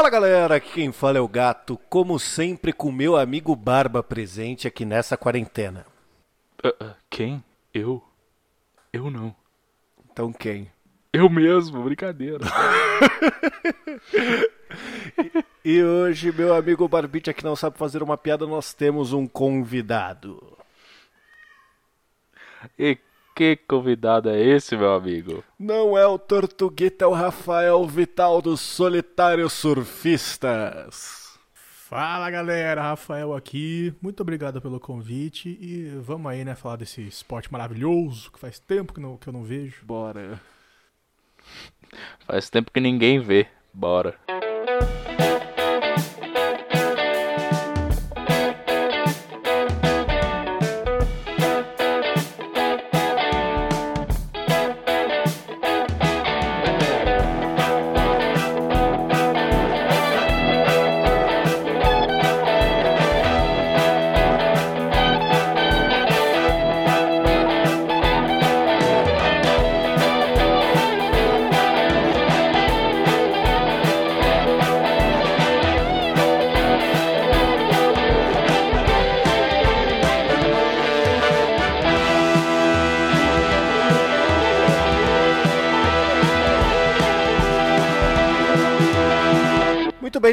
Fala galera, aqui quem fala é o Gato, como sempre com meu amigo Barba presente aqui nessa quarentena. Uh, uh, quem? Eu? Eu não. Então quem? Eu mesmo, brincadeira. e, hoje, meu amigo Barbite que não sabe fazer uma piada, nós temos um convidado. E que convidado é esse, meu amigo? Não é o Tortuguita, é o Rafael Vital dos Solitários Surfistas. Fala galera, Rafael aqui. Muito obrigado pelo convite e vamos aí, né, falar desse esporte maravilhoso que faz tempo que, não, que eu não vejo. Bora. Faz tempo que ninguém vê. Bora.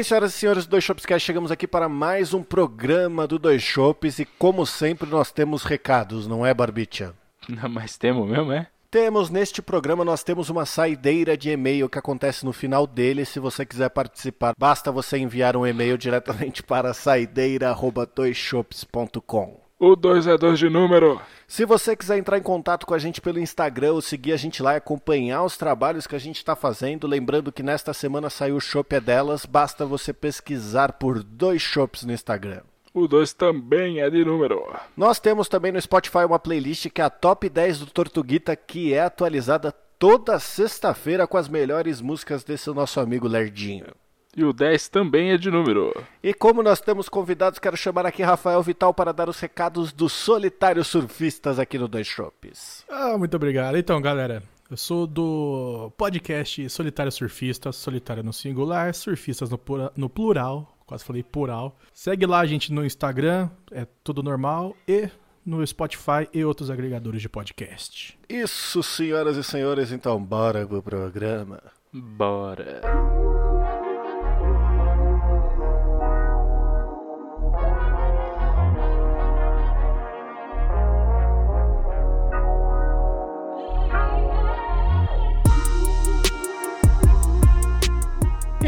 Senhoras e senhores do Dois Shops Cast, chegamos aqui para mais um programa do Dois Shops e como sempre nós temos recados, não é, Barbicha? Não, mas temos mesmo, é? Temos neste programa, nós temos uma saideira de e-mail que acontece no final dele. Se você quiser participar, basta você enviar um e-mail diretamente para saideira.doisshops.com. O 2 é 2 de número. Se você quiser entrar em contato com a gente pelo Instagram ou seguir a gente lá e acompanhar os trabalhos que a gente está fazendo, lembrando que nesta semana saiu o Shop é delas, basta você pesquisar por dois shops no Instagram. O 2 também é de número. Nós temos também no Spotify uma playlist que é a Top 10 do Tortuguita, que é atualizada toda sexta-feira com as melhores músicas desse nosso amigo Lerdinho. E o 10 também é de número. E como nós temos convidados, quero chamar aqui Rafael Vital para dar os recados dos solitários surfistas aqui no Dois Shops. Ah, muito obrigado. Então, galera, eu sou do podcast Solitário Surfistas, solitário no singular, surfistas no, no plural, quase falei plural. Segue lá a gente no Instagram, é tudo normal, e no Spotify e outros agregadores de podcast. Isso, senhoras e senhores, então bora pro programa. Bora.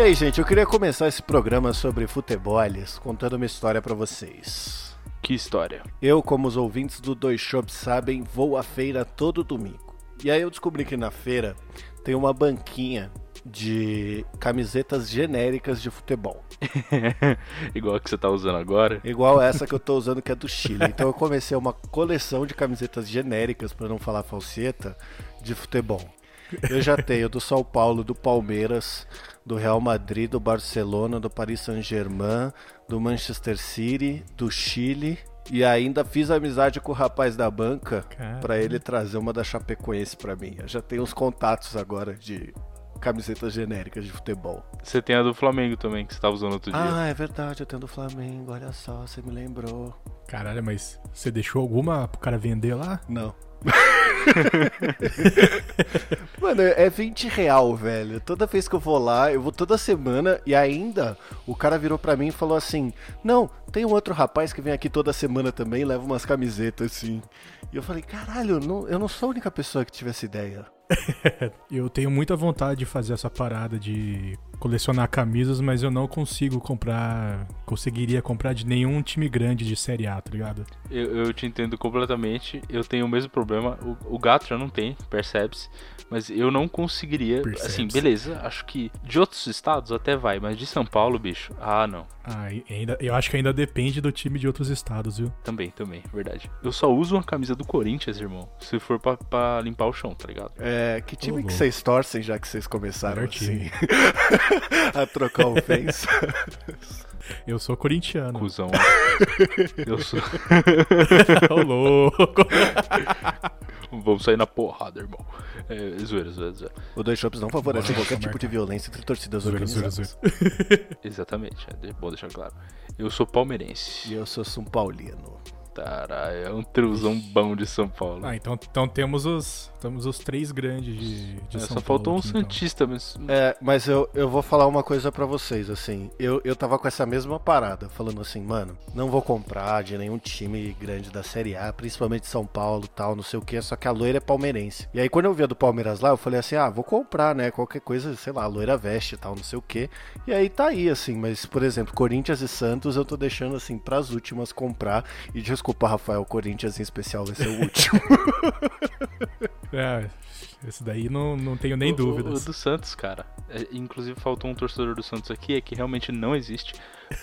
E aí, gente, eu queria começar esse programa sobre futeboles contando uma história para vocês. Que história? Eu, como os ouvintes do Dois Shops sabem, vou à feira todo domingo. E aí eu descobri que na feira tem uma banquinha de camisetas genéricas de futebol. Igual a que você tá usando agora? Igual essa que eu tô usando que é do Chile. Então eu comecei uma coleção de camisetas genéricas, para não falar falseta, de futebol. Eu já tenho do São Paulo, do Palmeiras, do Real Madrid, do Barcelona, do Paris Saint-Germain, do Manchester City, do Chile. E ainda fiz amizade com o rapaz da banca para ele trazer uma da Chapecoense para mim. Eu já tenho uns contatos agora de camisetas genéricas de futebol. Você tem a do Flamengo também, que você tava usando outro dia. Ah, é verdade, eu tenho a do Flamengo, olha só, você me lembrou. Caralho, mas você deixou alguma pro cara vender lá? Não. Mano, é 20 real, velho. Toda vez que eu vou lá, eu vou toda semana e ainda o cara virou pra mim e falou assim: Não, tem um outro rapaz que vem aqui toda semana também leva umas camisetas assim. E eu falei: Caralho, não, eu não sou a única pessoa que tive essa ideia. eu tenho muita vontade de fazer essa parada de colecionar camisas, mas eu não consigo comprar. Conseguiria comprar de nenhum time grande de Série A, tá ligado? Eu, eu te entendo completamente. Eu tenho o mesmo problema. O, o gato já não tem, percebe-se. Mas eu não conseguiria. Assim, beleza. Acho que de outros estados até vai, mas de São Paulo, bicho. Ah, não. Ah, ainda, eu acho que ainda depende do time de outros estados, viu? Também, também, verdade. Eu só uso uma camisa do Corinthians, irmão. Se for pra, pra limpar o chão, tá ligado? É, que time oh, que vocês torcem já que vocês começaram assim a trocar ofensa? Eu sou corintiano. Cusão. Eu sou. Ô, louco. Vamos sair na porrada, irmão. É, zoeira, zoeira, zoeira. O Dois Shops não favorece qualquer tipo de violência entre torcidas Zoeira, organizadas. zoeira, zoeira. Exatamente, é bom deixar claro. Eu sou palmeirense. E eu sou São Paulino. Caralho, é um truzão bom de São Paulo. Ah, então, então temos os temos os três grandes de, de É, São só Paulo faltou um aqui, então. Santista, mas. É, mas eu, eu vou falar uma coisa pra vocês, assim. Eu, eu tava com essa mesma parada, falando assim, mano, não vou comprar de nenhum time grande da Série A, principalmente São Paulo tal, não sei o que, só que a loira é palmeirense. E aí quando eu vi a do Palmeiras lá, eu falei assim, ah, vou comprar, né? Qualquer coisa, sei lá, a loira veste tal, não sei o que. E aí tá aí, assim, mas, por exemplo, Corinthians e Santos eu tô deixando, assim, pras últimas comprar. E desculpa, Rafael, Corinthians em especial vai ser o último. É, esse daí não, não tenho nem O- dúvidas. O, do Santos, cara. É, inclusive faltou um torcedor do Santos aqui, é que realmente não existe.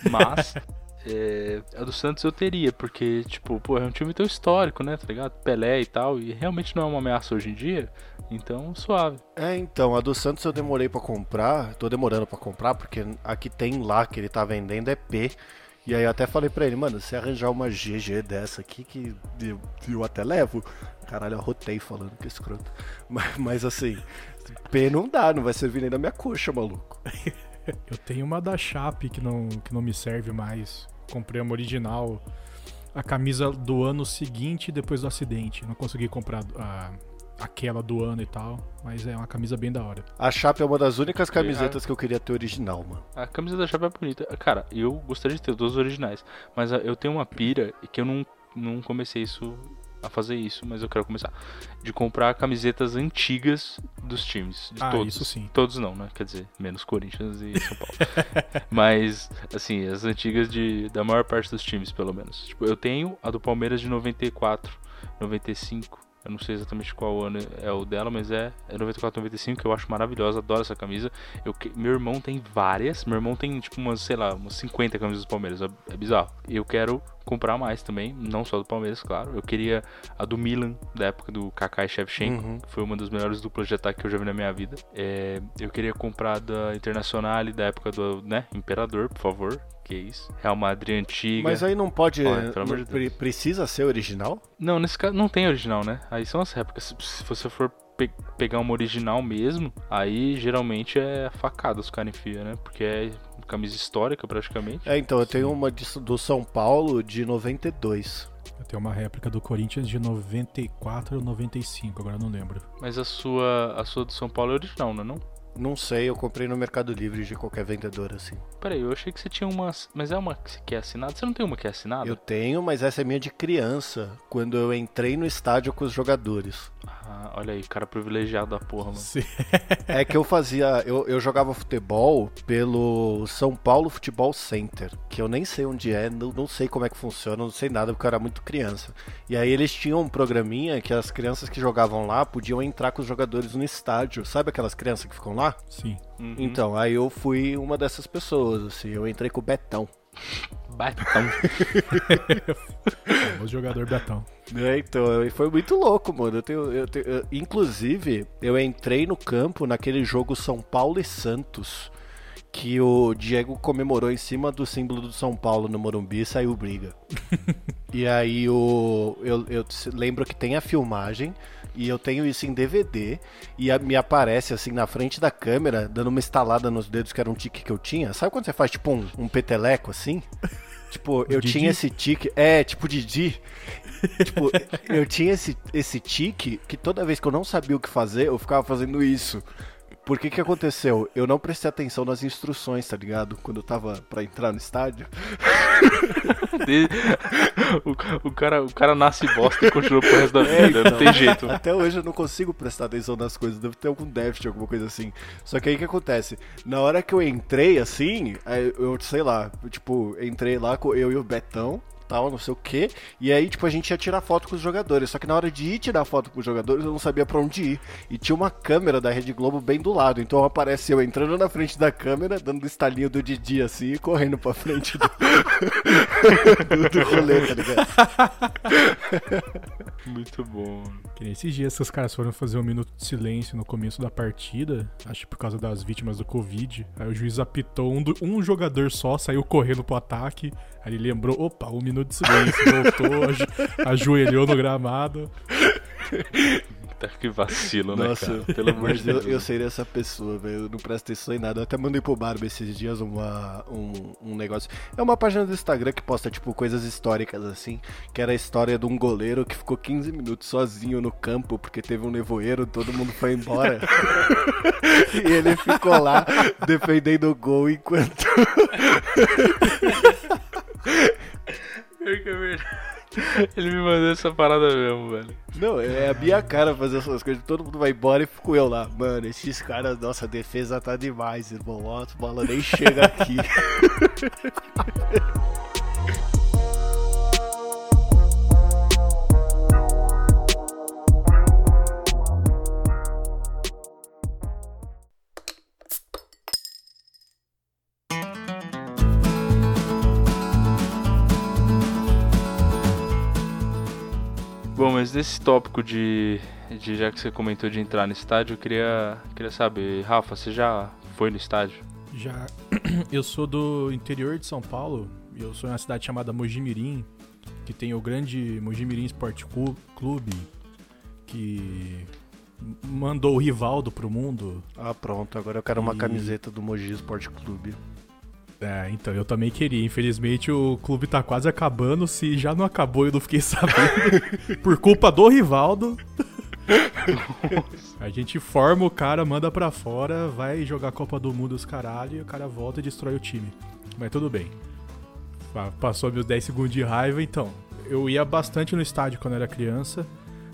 Mas. É, a do Santos eu teria, porque, tipo, pô, é um time tão histórico, né, tá ligado? Pelé e tal, e realmente não é uma ameaça hoje em dia, então suave. É, então, a do Santos eu demorei pra comprar, tô demorando pra comprar, porque a que tem lá que ele tá vendendo é P. E aí eu até falei pra ele, mano, se arranjar uma GG dessa aqui que eu, eu até levo. Caralho, eu arrotei falando que escroto. Mas, mas assim, P não dá, não vai servir nem na minha coxa, maluco. Eu tenho uma da Chape que não, que não me serve mais. Comprei uma original. A camisa do ano seguinte depois do acidente. Não consegui comprar a, aquela do ano e tal. Mas é uma camisa bem da hora. A Chape é uma das únicas camisetas que eu queria ter original, mano. A camisa da Chape é bonita. Cara, eu gostaria de ter duas originais, mas eu tenho uma pira e que eu não, não comecei isso a fazer isso, mas eu quero começar. De comprar camisetas antigas dos times. De Ah, todos. isso sim. Todos não, né? Quer dizer, menos Corinthians e São Paulo. mas, assim, as antigas de, da maior parte dos times, pelo menos. Tipo, eu tenho a do Palmeiras de 94, 95. Eu não sei exatamente qual ano é o dela, mas é, é 94, 95, que eu acho maravilhosa, adoro essa camisa. Eu, meu irmão tem várias, meu irmão tem tipo umas, sei lá, umas 50 camisas do Palmeiras, é, é bizarro. E eu quero comprar mais também, não só do Palmeiras, claro. Eu queria a do Milan, da época do Kaká e Shevchenko, Uhum. que foi uma das melhores duplas de ataque que eu já vi na minha vida. É, eu queria comprar da Internacional da época do, né, Imperador, por favor. Que isso. Real Madrid antiga. Mas aí não pode. Olha, de precisa ser original? Não, nesse caso não tem original, né? Aí são as réplicas. Se- Se você for pe- pegar uma original mesmo, aí geralmente é facada os caras enfiam, né? Porque é camisa histórica praticamente. É, então, eu tenho uma de- do São Paulo de 92. Eu tenho uma réplica do Corinthians de 94 ou 95, agora eu não lembro. Mas a sua, a sua do São Paulo é original, não é não? Não sei, eu comprei no Mercado Livre de qualquer vendedor assim. Peraí, eu achei que você tinha uma. Mas é uma que é assinada? Você não tem uma que é assinada? Eu tenho, mas essa é minha de criança, quando eu entrei no estádio com os jogadores. Ah, olha aí, cara privilegiado da porra, mano. Sim. É que eu fazia. Eu, eu jogava futebol pelo São Paulo Futebol Center, que eu nem sei onde é, não, não sei como é que funciona, não sei nada, porque eu era muito criança. E aí eles tinham um programinha que as crianças que jogavam lá podiam entrar com os jogadores no estádio. Sabe aquelas crianças que ficam lá? Sim. Uhum. Então, aí eu fui uma dessas pessoas, assim, eu entrei com o Betão. Batão. O jogador Betão. É, então, e foi muito louco, mano. Eu tenho, eu tenho- eu- inclusive, eu entrei no campo naquele jogo São Paulo e Santos, que o Diego comemorou em cima do símbolo do São Paulo no Morumbi e saiu briga. e aí o, eu, eu se- lembro que tem a filmagem. E eu tenho isso em DVD e a- me aparece assim na frente da câmera, dando uma estalada nos dedos, que era um tique que eu tinha. Sabe quando você faz tipo um, um peteleco assim? Tipo, eu Didi? tinha esse tique. É, tipo Didi. tipo, eu tinha esse, esse tique que toda vez que eu não sabia o que fazer, eu ficava fazendo isso. Por que que aconteceu? Eu não prestei atenção nas instruções, tá ligado? Quando eu tava pra entrar no estádio. O, o cara, o cara nasce bosta e continua pro resto da vida, não tem jeito. Até hoje eu não consigo prestar atenção nas coisas, deve ter algum déficit, alguma coisa assim. Só que aí o que acontece? Na hora que eu entrei assim, eu sei lá, tipo, entrei lá com eu e o Betão, tal, não sei o que, e aí, tipo, a gente ia tirar foto com os jogadores. Só que na hora de ir tirar foto com os jogadores, eu não sabia pra onde ir. E tinha uma câmera da Rede Globo bem do lado, então aparece eu entrando na frente da câmera, dando o estalinho do Didi assim e correndo pra frente do, do, do rolê, tá ligado? Muito bom. Que nem esses dias que os caras foram fazer um minuto de silêncio no começo da partida, acho que por causa das vítimas do Covid. Aí o juiz apitou, um, do- um jogador só saiu correndo pro ataque. Aí ele lembrou, opa, um minuto de silêncio, voltou, ajoelhou no gramado. Tá que vacilo, né, Nossa, cara? Pelo amor de eu, Deus. eu seria essa pessoa, velho. Eu não presto atenção em nada. Eu até mandei pro Barba esses dias uma, um, um negócio. É uma página do Instagram que posta, tipo, coisas históricas, assim. Que era a história de um goleiro que ficou 15 minutos sozinho no campo porque teve um nevoeiro, todo mundo foi embora. e ele ficou lá defendendo o gol enquanto. Pior que é verdade. Ele me mandou essa parada mesmo, velho. Não, é a minha cara fazer essas coisas. Todo mundo vai embora e fico eu lá. Mano, esses caras, nossa defesa tá demais, irmão. Ó, a bola nem chega aqui. Bom, mas nesse tópico de, de. Já que você comentou de entrar no estádio, eu queria, queria saber, Rafa, você já foi no estádio? Já. Eu sou do interior de São Paulo. Eu sou em uma cidade chamada Mojimirim, que tem o grande Mojimirim Sport Cu- Clube, que mandou o Rivaldo pro mundo. Ah, pronto. Agora eu quero uma E- camiseta do Mogi Esporte Clube. É, então eu também queria. Infelizmente o clube tá quase acabando. Se já não acabou, eu não fiquei sabendo. por culpa do Rivaldo. A gente forma o cara, manda pra fora, vai jogar Copa do Mundo os caralho e o cara volta e destrói o time. Mas tudo bem. Pa- Passou meus 10 segundos de raiva, então. Eu ia bastante no estádio quando era criança,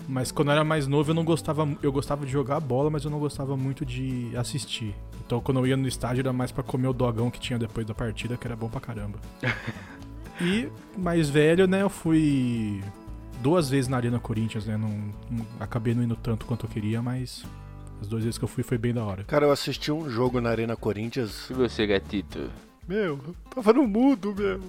mas quando eu era mais novo eu não gostava, eu gostava de jogar bola, mas eu não gostava muito de assistir. Então quando eu ia no estádio era mais pra comer o dogão que tinha depois da partida, que era bom pra caramba. e mais velho, né, eu fui duas vezes na Arena Corinthians, né? Não, não- acabei não indo tanto quanto eu queria, mas as duas vezes que eu fui foi bem da hora. Cara, eu assisti um jogo na Arena Corinthians. E você, gatito? Meu, tava no mudo, meu.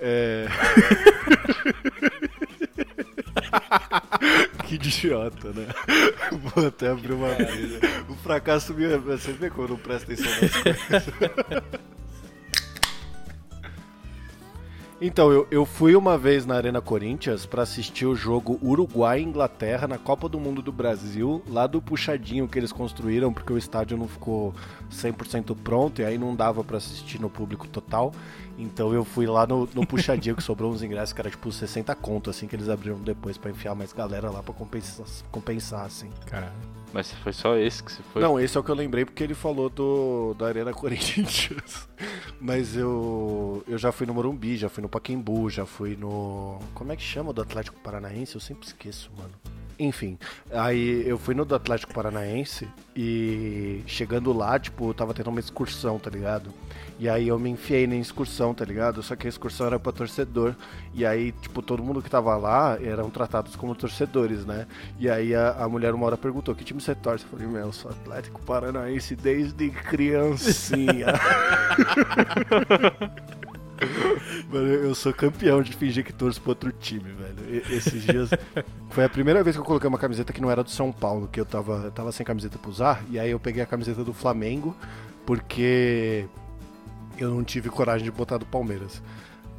É. que idiota, né? Vou até abrir uma vez. O fracasso me. Você vê quando não presta atenção nas coisas. Então, eu, eu fui uma vez na Arena Corinthians pra assistir o jogo Uruguai e Inglaterra na Copa do Mundo do Brasil, lá do puxadinho que eles construíram, porque o estádio não ficou 100% pronto e aí não dava pra assistir no público total. Então eu fui lá no, no puxadinho que sobrou uns ingressos que era tipo 60 conto, assim, que eles abriram depois pra enfiar mais galera lá pra compensar, compensar assim. Caralho. Mas foi só esse que você foi? Não, esse é o que eu lembrei porque ele falou do da Arena Corinthians. Mas eu eu já fui no Morumbi, já fui no Pacaembu, já fui no como é que chama o do Atlético Paranaense? Eu sempre esqueço, mano. Enfim, aí eu fui no do Atlético Paranaense e chegando lá, tipo, eu tava tendo uma excursão, tá ligado? E aí eu me enfiei na excursão, tá ligado? Só que a excursão era pra torcedor. E aí, tipo, todo mundo que tava lá eram tratados como torcedores, né? E aí a, a mulher uma hora perguntou, que time você torce? Eu falei, meu, eu sou Atlético Paranaense desde criancinha. Mano, eu sou campeão de fingir que torço pro outro time, velho. Esses dias. Foi a primeira vez que eu coloquei uma camiseta que não era do São Paulo, que eu tava, eu tava sem camiseta pra usar. E aí eu peguei a camiseta do Flamengo, porque eu não tive coragem de botar do Palmeiras.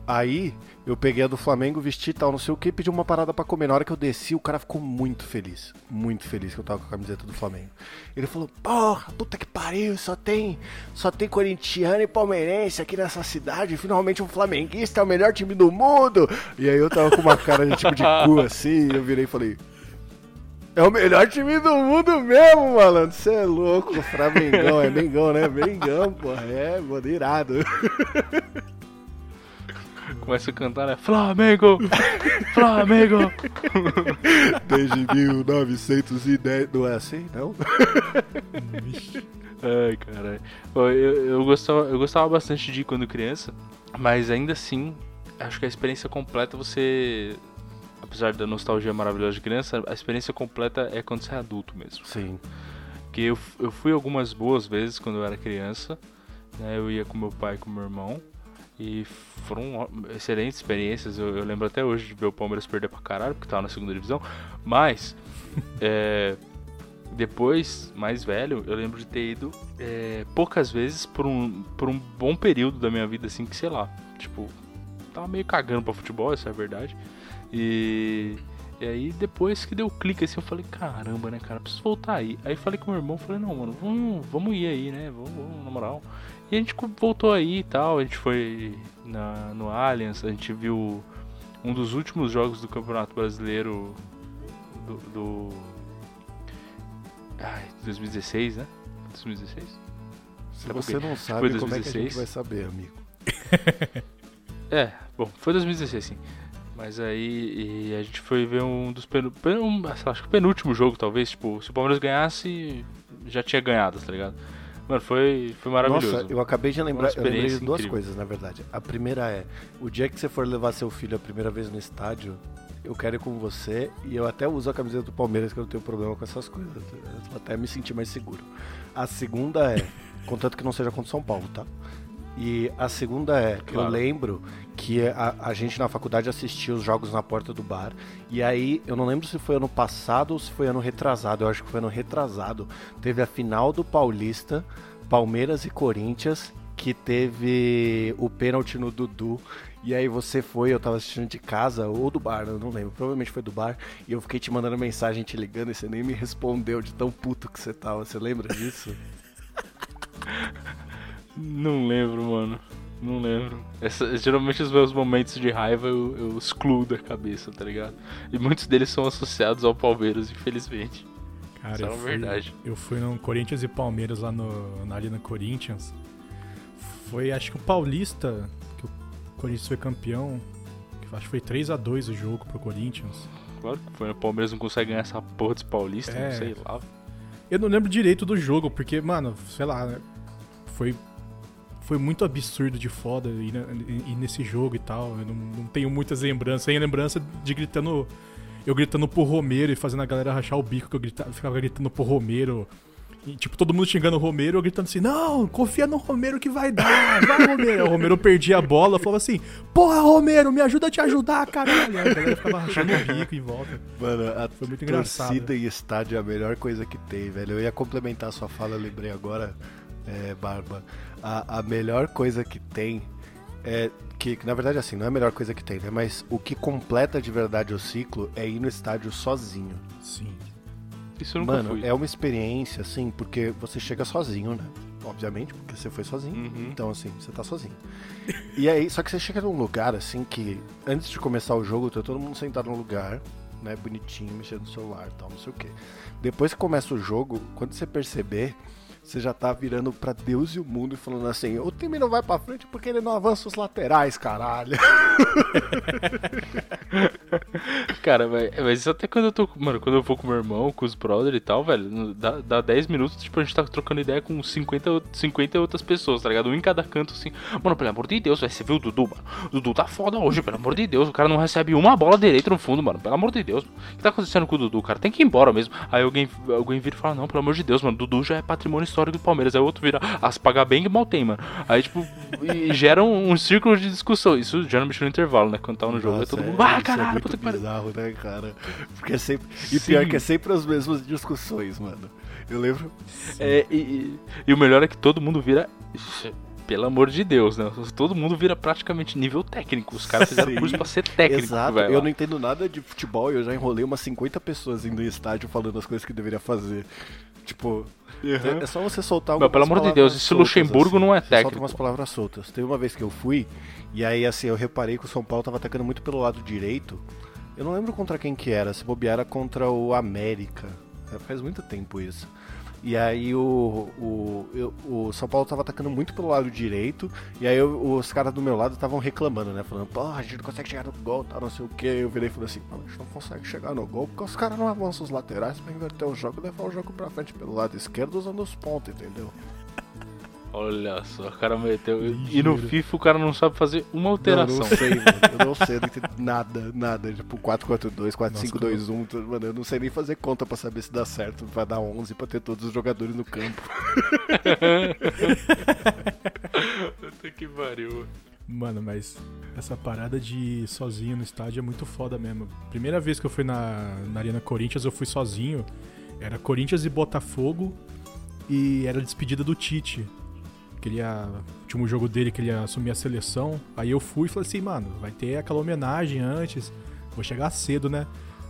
Aí eu peguei a do Flamengo, vesti tal, não sei o que, pedi uma parada pra comer. Na hora que eu desci, o cara ficou muito feliz. Muito feliz que eu tava com a camiseta do Flamengo. Ele falou, porra, puta que pariu, só tem, só tem corintiano e palmeirense aqui nessa cidade. Finalmente um flamenguista é o melhor time do mundo. E aí eu tava com uma cara de tipo de cu assim, e eu virei e falei. É o melhor time do mundo mesmo, malandro. Você é louco, Flamengão, é Mengão, né? Mengão, porra. É, mano, irado. Começa a cantar, né? Flamengo! Flamengo! Desde 1910. Não é assim, não? Ai, caralho. Eu, eu, gostava, eu gostava bastante de ir quando criança, mas ainda assim, acho que a experiência completa você. Apesar da nostalgia maravilhosa de criança, a experiência completa é quando você é adulto mesmo. Sim. Porque eu, eu fui algumas boas vezes quando eu era criança, né? Eu ia com meu pai e com meu irmão. E foram excelentes experiências. Eu, eu lembro até hoje de ver o Palmeiras perder pra caralho, porque tava na segunda divisão. Mas, é, depois, mais velho, eu lembro de ter ido é, poucas vezes por um, por um bom período da minha vida, assim, que sei lá. Tipo, tava meio cagando pra futebol, essa é a verdade. E, E aí depois que deu clique assim, eu falei, caramba, né, cara, preciso voltar aí. Aí falei com meu irmão, falei, não, mano, vamos, vamos ir aí, né? Vamos, vamos, na moral. E a gente voltou aí e tal, a gente foi na, no Allianz, a gente viu um dos últimos jogos do Campeonato Brasileiro do. do... Ai, 2016, né? 2016? Se você não sabe, como é que a gente vai saber, amigo? é, bom, foi 2016 sim. Mas aí a gente foi ver um dos pen, pen, acho que o penúltimo jogo, talvez. Tipo, se o Palmeiras ganhasse, já tinha ganhado, tá ligado? Mano, foi, foi maravilhoso. Nossa, eu acabei de lembrar, eu lembrei de duas incrível. coisas, na verdade. A primeira é, o dia que você for levar seu filho a primeira vez no estádio, eu quero ir com você e eu até uso a camiseta do Palmeiras, que eu não tenho problema com essas coisas. Eu até me sentir mais seguro. A segunda é, contanto que não seja contra São Paulo, tá? E a segunda é, claro. eu lembro que a, a, gente na faculdade assistia os jogos na porta do bar. E aí, eu não lembro se foi ano passado ou se foi ano retrasado. Eu acho que foi ano retrasado. Teve a final do Paulista, Palmeiras e Corinthians, que teve o pênalti no Dudu. E aí você foi, eu tava assistindo de casa ou do bar, eu não lembro. Provavelmente foi do bar. E eu fiquei te mandando mensagem, te ligando, e você nem me respondeu de tão puto que você tava. Você lembra disso? Não lembro, mano. Não lembro. Essa, geralmente os meus momentos de raiva eu, eu, excluo da cabeça, tá ligado? E muitos deles são associados ao Palmeiras, infelizmente. Cara, Isso é fui, verdade. Eu fui no Corinthians e Palmeiras lá no, ali no Corinthians. Foi acho que o Paulista, que o Corinthians foi campeão. acho que foi 3 a 2 o jogo pro Corinthians. Claro que foi, o Palmeiras não consegue ganhar essa porra desse Paulista, é, não sei lá. Eu não lembro direito do jogo, porque, mano, sei lá, foi foi muito absurdo de foda ir, ir nesse jogo e tal. Eu não, não tenho muitas lembranças. Tenho lembrança de gritando. Eu gritando pro Romero e fazendo a galera rachar o bico, que eu gritava, ficava gritando pro Romero. E, tipo, todo mundo xingando o Romero, eu gritando assim, não, confia no Romero que vai dar, vai, Romero. o Romero perdia a bola, falava assim, porra, Romero, me ajuda a te ajudar, caralho. a galera ficava rachando o bico em volta. Mano, a Foi muito engraçado. torcida em estádio é a melhor coisa que tem, velho. Eu ia complementar a sua fala, eu lembrei agora, é, Barba a, a melhor coisa que tem é que, na verdade, assim, não é a melhor coisa que tem, né? Mas o que completa de verdade o ciclo é ir no estádio sozinho. Sim. Isso eu nunca Mano, fui. é uma experiência, assim, porque você chega sozinho, né? Obviamente, porque você foi sozinho. Uhum. Então, assim, você tá sozinho. e aí, só que você chega num lugar, assim, que antes de começar o jogo, tá todo mundo sentado no lugar, né? Bonitinho, mexendo no celular tal, não sei o quê. Depois que começa o jogo, quando você perceber você já tá virando pra Deus e o mundo e falando assim: o time não vai pra frente porque ele não avança os laterais, caralho. Cara, mas isso até quando eu tô. Mano, quando eu vou com meu irmão, com os brothers e tal, velho, dá, dá 10 minutos, tipo, a gente tá trocando ideia com 50, 50 outras pessoas, tá ligado? Um em cada canto, assim. Mano, pelo amor de Deus, velho, você viu o Dudu, mano? O Dudu tá foda hoje, pelo amor de Deus. O cara não recebe uma bola direita no fundo, mano. Pelo amor de Deus. O que tá acontecendo com o Dudu, cara? Tem que ir embora mesmo. Aí alguém, alguém vira e fala: Não, pelo amor de Deus, mano, Dudu já é patrimônio histórico do Palmeiras. Aí o outro vira, as pagar bem que mal tem, mano. Aí, tipo, gera um, um, círculo de discussão. Isso geralmente no intervalo, né? Quando tá no jogo, Nossa, é todo mundo, ah, caralho, é puta que bizarro, né, cara? Porque é sempre. E Sim. pior que é sempre as mesmas discussões, mano. Eu lembro. É, e, e, o melhor é que todo mundo vira. Pelo amor de Deus, né? Todo mundo vira praticamente nível técnico. Os caras fizeram Sim. curso pra ser técnico. Exato. Eu não entendo nada de futebol e eu já enrolei umas 50 pessoas indo em estádio falando as coisas que deveria fazer. Tipo, Uhum. É só você soltar algumas Pelo amor de Deus, esse Luxemburgo assim. não é técnico. Solta umas palavras soltas. Teve uma vez que eu fui, e aí assim, eu reparei que o São Paulo tava atacando muito pelo lado direito. Eu não lembro contra quem que era, se bobear era contra o América. É, faz muito tempo isso. E aí o, o, o São Paulo tava atacando muito pelo lado direito. E aí os caras do meu lado estavam reclamando, né? Falando, pô, a gente não consegue chegar no gol, tá, não sei o que. Eu virei e falei assim, a gente não consegue chegar no gol porque os caras não avançam os laterais pra inverter o jogo e levar o jogo pra frente pelo lado esquerdo usando os pontos, entendeu? Olha só, o cara meteu. E no FIFA o cara não sabe fazer uma alteração. Não, não sei, mano. Eu não sei, não entendo nada, nada. Tipo 4-4-2, 4-5-2-1. Mano, eu não sei nem fazer conta pra saber se dá certo. Vai dar 11 pra ter todos os jogadores no campo. Puta que pariu. Mano, mas essa parada de ir sozinho no estádio é muito foda mesmo. Primeira vez que eu fui na, na Arena Corinthians, eu fui sozinho. Era Corinthians e Botafogo. E era a despedida do Tite que ele ia. Tinha um jogo dele que ele assumir a seleção. Aí eu fui e falei assim, mano, vai ter aquela homenagem antes. Vou chegar cedo, né?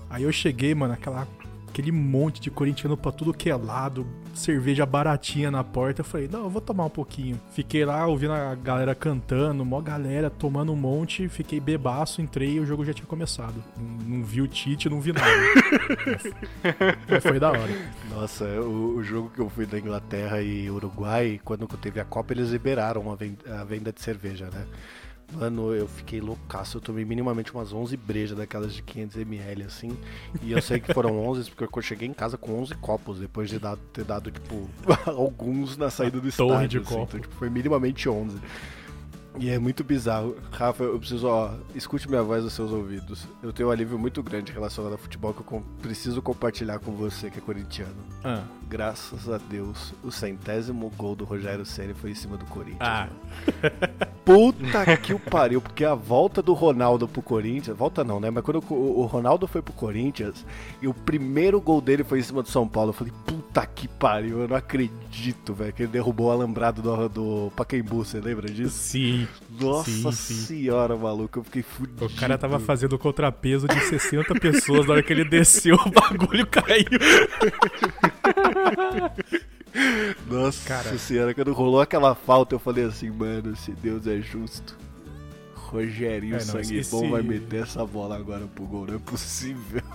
Aí eu cheguei, mano, aquela aquele monte de corintiano pra tudo que é lado, cerveja baratinha na porta. Eu falei, não, eu vou tomar um pouquinho. Fiquei lá ouvindo a galera cantando, mó galera tomando um monte, fiquei bebaço, entrei e o jogo já tinha começado. Não, não vi o Tite, não vi nada. Mas foi da hora. Nossa, o, o, jogo que eu fui da Inglaterra e Uruguai, quando teve a Copa, eles liberaram a venda, a venda de cerveja, né? Mano, eu fiquei loucaço. Eu tomei minimamente umas 11 brejas daquelas de 500ml, assim. E eu sei que foram 11 porque eu cheguei em casa com 11 copos, depois de dar, ter dado, tipo, alguns na saída do Torre estádio. De assim. copo. Então, tipo, foi minimamente 11. E é muito bizarro. Rafa, eu preciso, ó, escute minha voz nos seus ouvidos. Eu tenho um alívio muito grande relacionado ao futebol que eu preciso compartilhar com você que é corintiano. Ah. Graças a Deus, o centésimo gol do Rogério Ceni foi em cima do Corinthians. Ah. Puta que o pariu, porque a volta do Ronaldo pro Corinthians, volta não, né? Mas quando o, Ronaldo foi pro Corinthians e o primeiro gol dele foi em cima do São Paulo, eu falei, puta que pariu, eu não acredito, velho, que ele derrubou o alambrado do, do Pacaembu, você lembra disso? Sim. Nossa sim, sim. senhora, maluco, eu fiquei fudido. O cara tava fazendo contrapeso de 60 pessoas, na hora que ele desceu, o bagulho caiu. Nossa Cara. senhora, quando rolou aquela falta, eu falei assim, mano, se Deus é justo. Rogerinho É, não, Sangue esse- Bom vai meter essa bola agora pro gol, não é possível.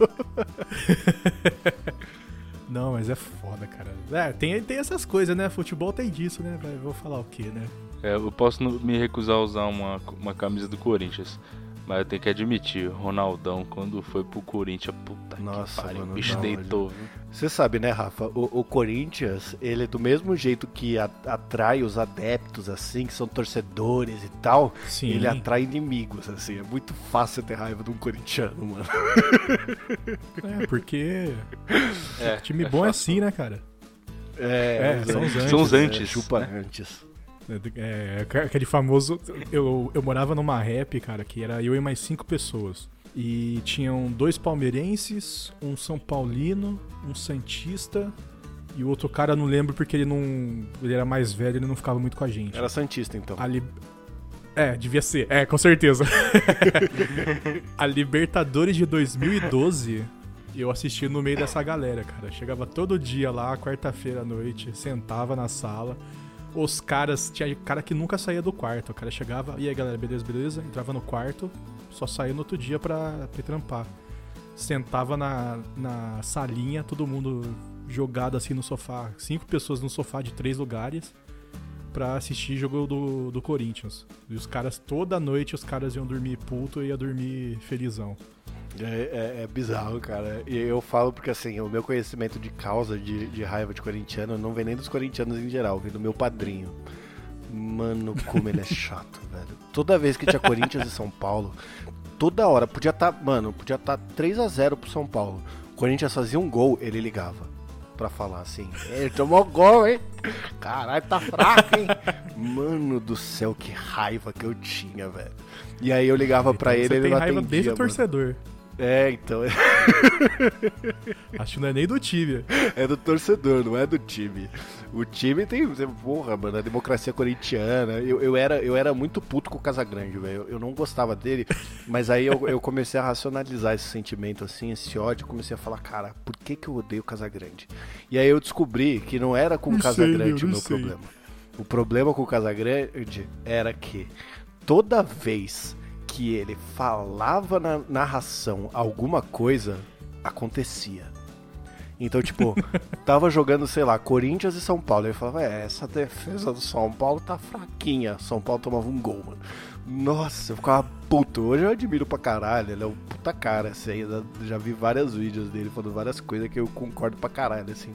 Não, mas é foda, cara. É, tem, tem essas coisas, né? Futebol tem disso, né? Vou falar o quê, né? É, eu posso não- me recusar a usar uma, uma camisa do Corinthians. Mas eu tenho que admitir, Ronaldão, quando foi pro Corinthians, puta Nossa, que pariu, mano, o bicho deitou, viu? Você sabe, né, Rafa? O, o Corinthians, ele é do mesmo jeito que a- atrai os adeptos, assim, que são torcedores e tal, Sim. ele atrai inimigos, assim. É muito fácil ter raiva de um corintiano, mano. É, porque É, time é bom é assim, né, cara? É, É, são os antes, São os é, antes. chupa né? antes. É, aquele famoso. Eu, eu morava numa rap, cara, que era eu e mais cinco pessoas. E tinham dois palmeirenses, um São Paulino, um Santista. E o outro cara eu não lembro porque ele não. Ele era mais velho, ele não ficava muito com a gente. Era Santista, então. A li- É, devia ser. É, com certeza. a Libertadores de 2012, eu assisti no meio dessa galera, cara. Chegava todo dia lá, quarta-feira à noite, sentava na sala. Os caras, tinha cara que nunca saía do quarto. O cara chegava, e aí galera, beleza, beleza? Entrava no quarto, só saía no outro dia pra, pra trampar. Sentava na, na salinha, todo mundo jogado assim no sofá. Cinco pessoas no sofá de três lugares pra assistir jogo do, do Corinthians. E os caras, toda noite, os caras iam dormir puto e ia dormir felizão. É, é- é bizarro, cara. E eu falo porque, assim, o meu conhecimento de causa de, de raiva de corintiano não vem nem dos corintianos em geral, vem do meu padrinho. Mano, como ele é chato, velho. Toda vez que tinha Corinthians e São Paulo, toda hora, podia estar, mano, podia estar 3 a 0 pro São Paulo. O Corinthians fazia um gol, ele ligava. Pra falar assim, ele tomou gol, hein? Caralho, tá fraco, hein? Mano do céu, que raiva que eu tinha, velho. E aí eu ligava pra Então ele, você ele tem não raiva atendia, desde o mano. torcedor. É, então. Acho que não é nem do time. É do torcedor, não é do time. O time tem. Porra, mano, a democracia corintiana. Eu, eu, era, eu era muito puto com o Casagrande, velho. Eu não gostava dele, mas aí eu, eu comecei a racionalizar esse sentimento, assim, esse ódio. Comecei a falar, cara, por que, que eu odeio o Casagrande? E aí eu descobri que não era com o Casagrande meu, o meu sei. problema. O problema com o Casagrande era que toda vez que ele falava na narração alguma coisa, acontecia. Então, tipo, tava jogando, sei lá, Corinthians e São Paulo. Ele falava, é, essa defesa do São Paulo tá fraquinha. São Paulo tomava um gol, mano. Nossa, eu ficava puto. Hoje eu admiro pra caralho. Ele é um puta cara, assim. Já vi vários vídeos dele falando várias coisas que eu concordo pra caralho, assim.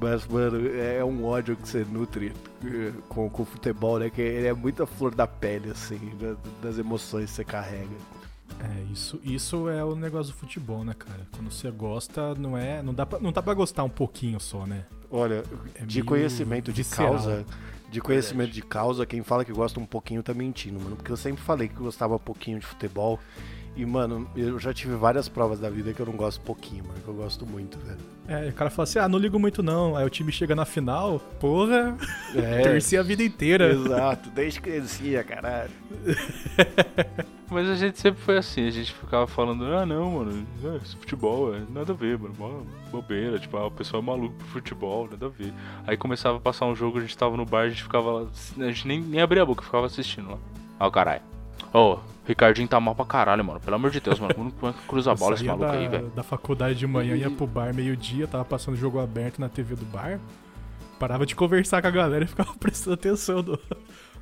Mas, mano, é um ódio que você nutre eh, com, com o futebol, né? Que ele é muita flor da pele, assim, da- das emoções que você carrega. É, isso, isso é o negócio do futebol, né, cara? Quando você gosta, não é. Não dá pra, não dá pra gostar um pouquinho só, né? Olha, É de conhecimento de visceral. causa, De conhecimento de causa, quem fala que gosta um pouquinho tá mentindo, mano. Porque eu sempre falei que gostava um pouquinho de futebol. E, mano, eu já tive várias provas da vida que eu não gosto pouquinho, mano. Que eu gosto muito, velho. É, o cara fala assim, ah, não ligo muito não. Aí o time chega na final, porra, é, torci a vida inteira. Exato, desde criancinha, caralho. Mas a gente sempre foi assim, a gente ficava falando, ah não, mano, é, esse futebol é nada a ver, mano, bobeira, tipo, ah, o pessoal é maluco pro futebol, nada a ver. Aí começava a passar um jogo, a gente tava no bar, a gente ficava, a gente nem, nem abria a boca, ficava assistindo lá. Ah, o caralho. Ô, oh, Ricardinho tá mal pra caralho, mano. Pelo amor de Deus, mano. Como cruza a bola esse maluco da, aí, velho? Da faculdade de manhã, ia pro bar meio-dia, tava passando jogo aberto na TV do bar. Parava de conversar com a galera e ficava prestando atenção do,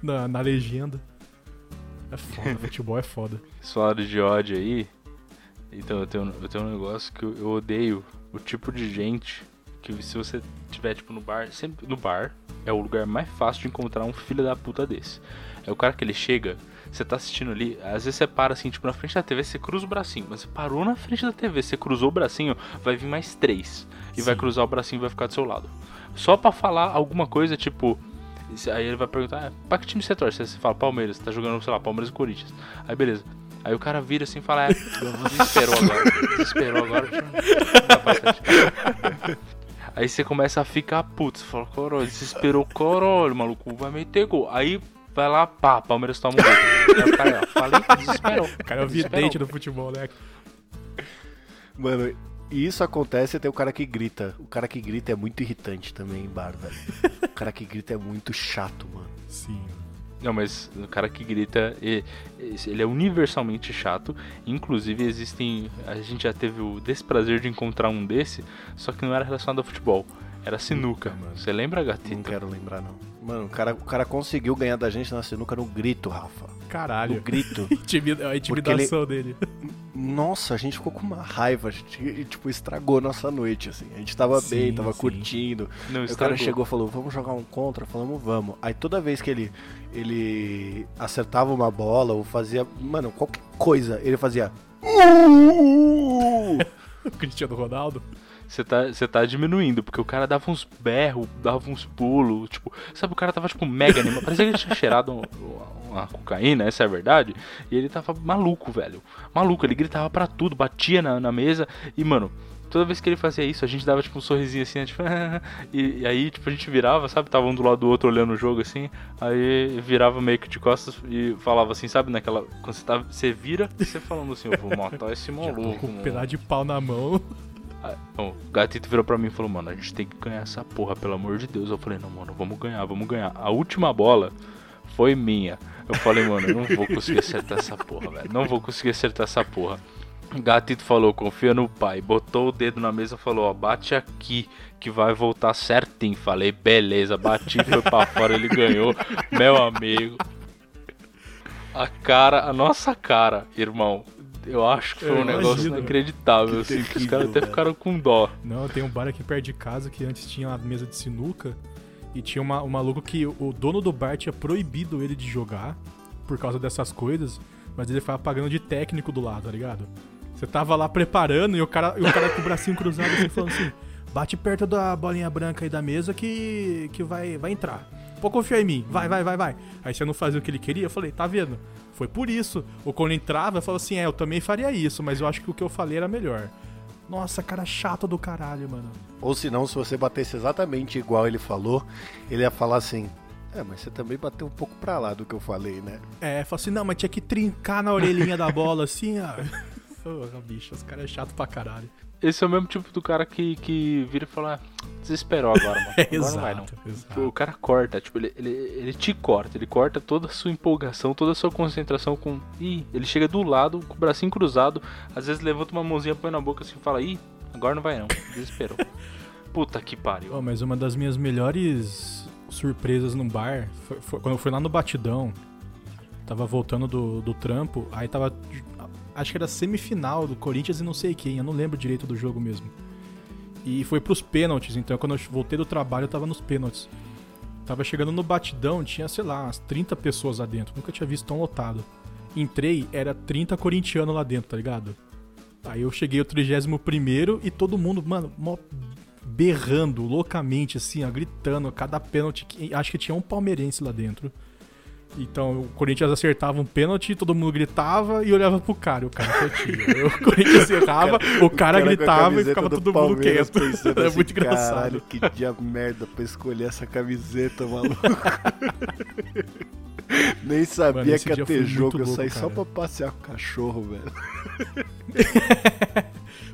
na, na legenda. É foda, futebol é foda. Falando de ódio aí, então eu tenho, eu tenho um negócio que eu, eu odeio o tipo de gente que se você tiver, tipo, no bar, sempre no bar, é o lugar mais fácil de encontrar um filho da puta desse. É o cara que ele chega, você tá assistindo ali, às vezes você para assim, tipo, na frente da TV, você cruza o bracinho, mas você parou na frente da TV, você cruzou o bracinho, vai vir mais três. E Sim. vai cruzar o bracinho e vai ficar do seu lado. Só para falar alguma coisa, tipo. Aí ele vai perguntar, ah, pra que time você torce? Você fala, Palmeiras, você tá jogando, sei lá, Palmeiras e Corinthians. Aí beleza. Aí o cara vira assim e fala, é, desesperou agora. Desesperou agora. Aí você começa a ficar puto. Você fala, corolho, desesperou, corolho, maluco, vai meter gol. Aí vai lá, pá, Palmeiras toma um gol. Aí o cara, ó, falei que desesperou. O cara é o vidente do futebol, né? Mano, e isso acontece até o cara que grita. O cara que grita é muito irritante também em bar, velho. o cara que grita é muito chato, mano. Sim. Não, mas o cara que grita, ele é universalmente chato. Inclusive, existem. A gente já teve o desprazer de encontrar um desse, só que não era relacionado ao futebol. Era sinuca. Você lembra, gatito? Não quero lembrar, não. Mano, o cara, o cara conseguiu ganhar da gente na sinuca no grito, Rafa. Caralho. No grito. a intimidação ele... dele. Nossa, a gente ficou com uma raiva. A gente, tipo, estragou nossa noite, assim. A gente tava sim, bem, tava sim. curtindo. Não, o cara chegou e falou, vamos jogar um contra? Falamos, vamos. Aí toda vez que ele, ele acertava uma bola ou fazia, mano, qualquer coisa, ele fazia... o Cristiano Ronaldo? Você tá, você tá diminuindo, porque o cara dava uns berros, dava uns pulos, tipo, sabe, o cara tava, tipo, mega animado, parecia que ele tinha cheirado uma, uma cocaína, essa é a verdade, e ele tava maluco, velho, maluco, ele gritava para tudo, batia na, na mesa, e, mano, toda vez que ele fazia isso, a gente dava, tipo, um sorrisinho assim, né, tipo, e, e, aí, tipo, a gente virava, sabe, tava um do lado do outro olhando o jogo, assim, aí virava meio que de costas e falava assim, sabe, naquela, quando você, tá, você vira, você falando assim, eu vou matar esse maluco, Com um pedaço de pau na mão. Bom, o gatito virou pra mim e falou, mano, a gente tem que ganhar essa porra, pelo amor de Deus. Eu falei, não, mano, vamos ganhar, vamos ganhar. A última bola foi minha. Eu falei, mano, não vou conseguir acertar essa porra, velho. Não vou conseguir acertar essa porra. Gatito falou, confia no pai. Botou o dedo na mesa e falou, ó, bate aqui que vai voltar certinho. Falei, beleza, bati, foi pra fora, ele ganhou. Meu amigo. A cara, a nossa cara, irmão, eu acho que foi eu um negócio inacreditável, assim, que os caras até ficaram com dó. Não, tem um bar aqui perto de casa que antes tinha uma mesa de sinuca e tinha uma, um maluco que o dono do bar tinha proibido ele de jogar por causa dessas coisas, mas ele ficava pagando de técnico do lado, tá ligado? Você tava lá preparando e o cara, e o cara com o bracinho cruzado assim, falando assim: bate perto da bolinha branca aí da mesa que, que vai, vai entrar. Pode confiar em mim, vai, vai, vai, vai. Aí você não fazia o que ele queria, eu falei: tá vendo? Foi por isso. Ou quando entrava, falou assim: é, eu também faria isso, mas eu acho que o que eu falei era melhor. Nossa, cara chato do caralho, mano. Ou se não, se você batesse exatamente igual ele falou, ele ia falar assim: é, mas você também bateu um pouco pra lá do que eu falei, né? É, falou assim: não, mas tinha que trincar na orelhinha da bola assim, ó. Porra, bicho, os caras é chato pra caralho. Esse é o mesmo tipo do cara que, que vira e fala: ah, desesperou agora, mano. Agora exato, não vai, não. Exato. O cara corta, tipo, ele, ele, ele te corta, ele corta toda a sua empolgação, toda a sua concentração com. Ih, ele chega do lado, com o bracinho cruzado, às vezes levanta uma mãozinha, põe na boca assim e fala: Ih, agora não vai não. Desesperou. Puta que pariu. Oh, mas uma das minhas melhores surpresas no bar foi, foi, quando eu fui lá no Batidão. Tava voltando do, do trampo, aí tava acho que era semifinal do Corinthians e não sei quem, eu não lembro direito do jogo mesmo. E foi pros pênaltis, então quando eu voltei do trabalho eu tava nos pênaltis. Tava chegando no batidão, tinha, sei lá, umas 30 pessoas lá dentro. Nunca tinha visto tão lotado. Entrei, era 30 corintianos lá dentro, tá ligado? Aí eu cheguei o 31 e todo mundo, mano, mó berrando loucamente, assim, ó, gritando cada pênalti. Acho que tinha um palmeirense lá dentro. Então o Corinthians acertava um pênalti, todo mundo gritava e olhava pro cara, e o cara quietinho. o Corinthians errava, o, o cara, gritava e ficava todo mundo quieto. É assim, muito engraçado. Caralho, que dia merda pra escolher essa camiseta, maluco. Nem sabia Mano, que ia ter jogo, eu saí só pra passear com o cachorro, velho.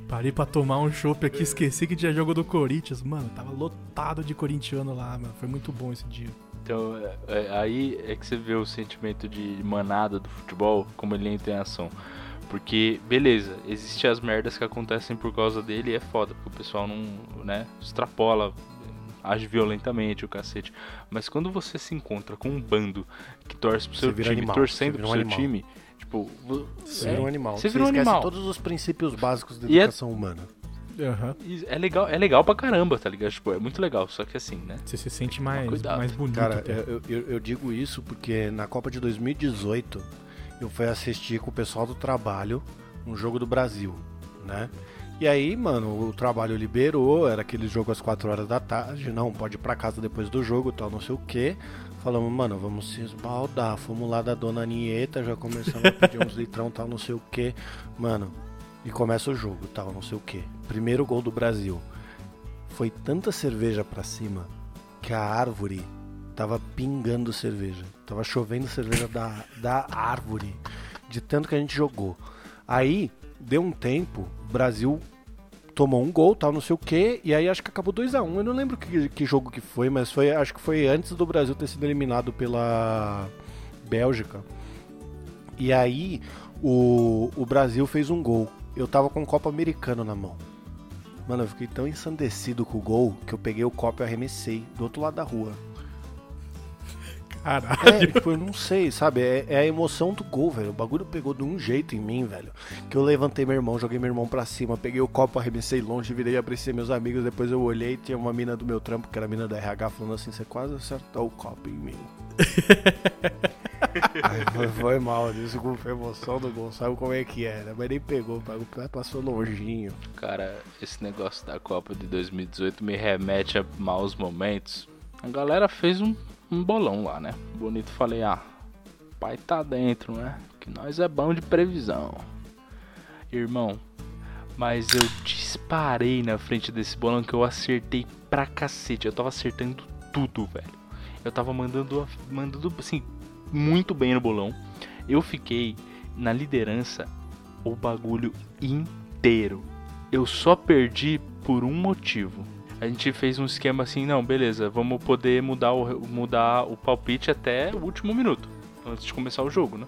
Parei pra tomar um chopp aqui, esqueci que tinha jogo do Corinthians. Mano, tava lotado de corintiano lá, mano. Foi muito bom esse dia. Então, é, é, aí é que você vê o sentimento de manada do futebol, como ele entra em ação. Porque, beleza, existem as merdas que acontecem por causa dele e é foda, porque o pessoal não, né, extrapola, age violentamente o cacete. Mas quando você se encontra com um bando que torce pro seu time, animal, torcendo pro um seu animal. time, tipo. Você é, vira um animal. Você, você vira um animal. todos os princípios básicos da é educação é... humana. Uhum. É legal, é legal pra caramba, tá ligado? Tipo, é muito legal, só que assim, né? Você se sente mais, mais bonito. Cara, eu, eu, eu, digo isso porque na Copa de 2018 eu fui assistir com o pessoal do trabalho um jogo do Brasil, né? E aí, mano, o trabalho liberou, era aquele jogo às 4 horas da tarde, não, pode ir pra casa depois do jogo, tal, não sei o que. Falamos, mano, vamos se esbaldar. Fomos lá da dona Anieta, já começamos a pedir uns litrão, tal, não sei o que. Mano, e começa o jogo, tal, não sei o que. Primeiro gol do Brasil. Foi tanta cerveja pra cima que a árvore tava pingando cerveja. Tava chovendo cerveja da, da árvore. De tanto que a gente jogou. Aí, deu um tempo, o Brasil tomou um gol, tal, não sei o que, e aí acho que acabou 2 a 1 um. Eu não lembro que, que jogo que foi, mas foi, acho que foi antes do Brasil ter sido eliminado pela Bélgica. E aí o, o Brasil fez um gol eu tava com um copo americano na mão. Mano, eu fiquei tão ensandecido com o gol que eu peguei o copo e arremessei do outro lado da rua. Caralho. É, tipo, eu não sei, sabe? É, é, a emoção do gol, velho. O bagulho pegou de um jeito em mim, velho. Que eu levantei meu irmão, joguei meu irmão pra cima, peguei o copo, arremessei longe, virei abracei meus amigos. Depois eu olhei tinha uma mina do meu trampo, que era a mina da RH, falando assim: você quase acertou o copo em mim. foi, foi, mal, desculpa a emoção do gol, sabe como é que era, mas nem pegou, passou longinho. Cara, esse negócio da Copa de 2018 me remete a maus momentos. A galera fez um, um bolão lá, né? Bonito, falei, ah, pai tá dentro, né? Que nós é bom de previsão. Irmão, mas eu disparei na frente desse bolão que eu acertei pra cacete. Eu tava acertando tudo, velho. Eu tava mandando, mandando assim, muito bem no bolão. Eu fiquei na liderança o bagulho inteiro. Eu só perdi por um motivo. A gente fez um esquema assim, não, beleza, vamos poder mudar o, mudar o palpite até o último minuto, antes de começar o jogo, né?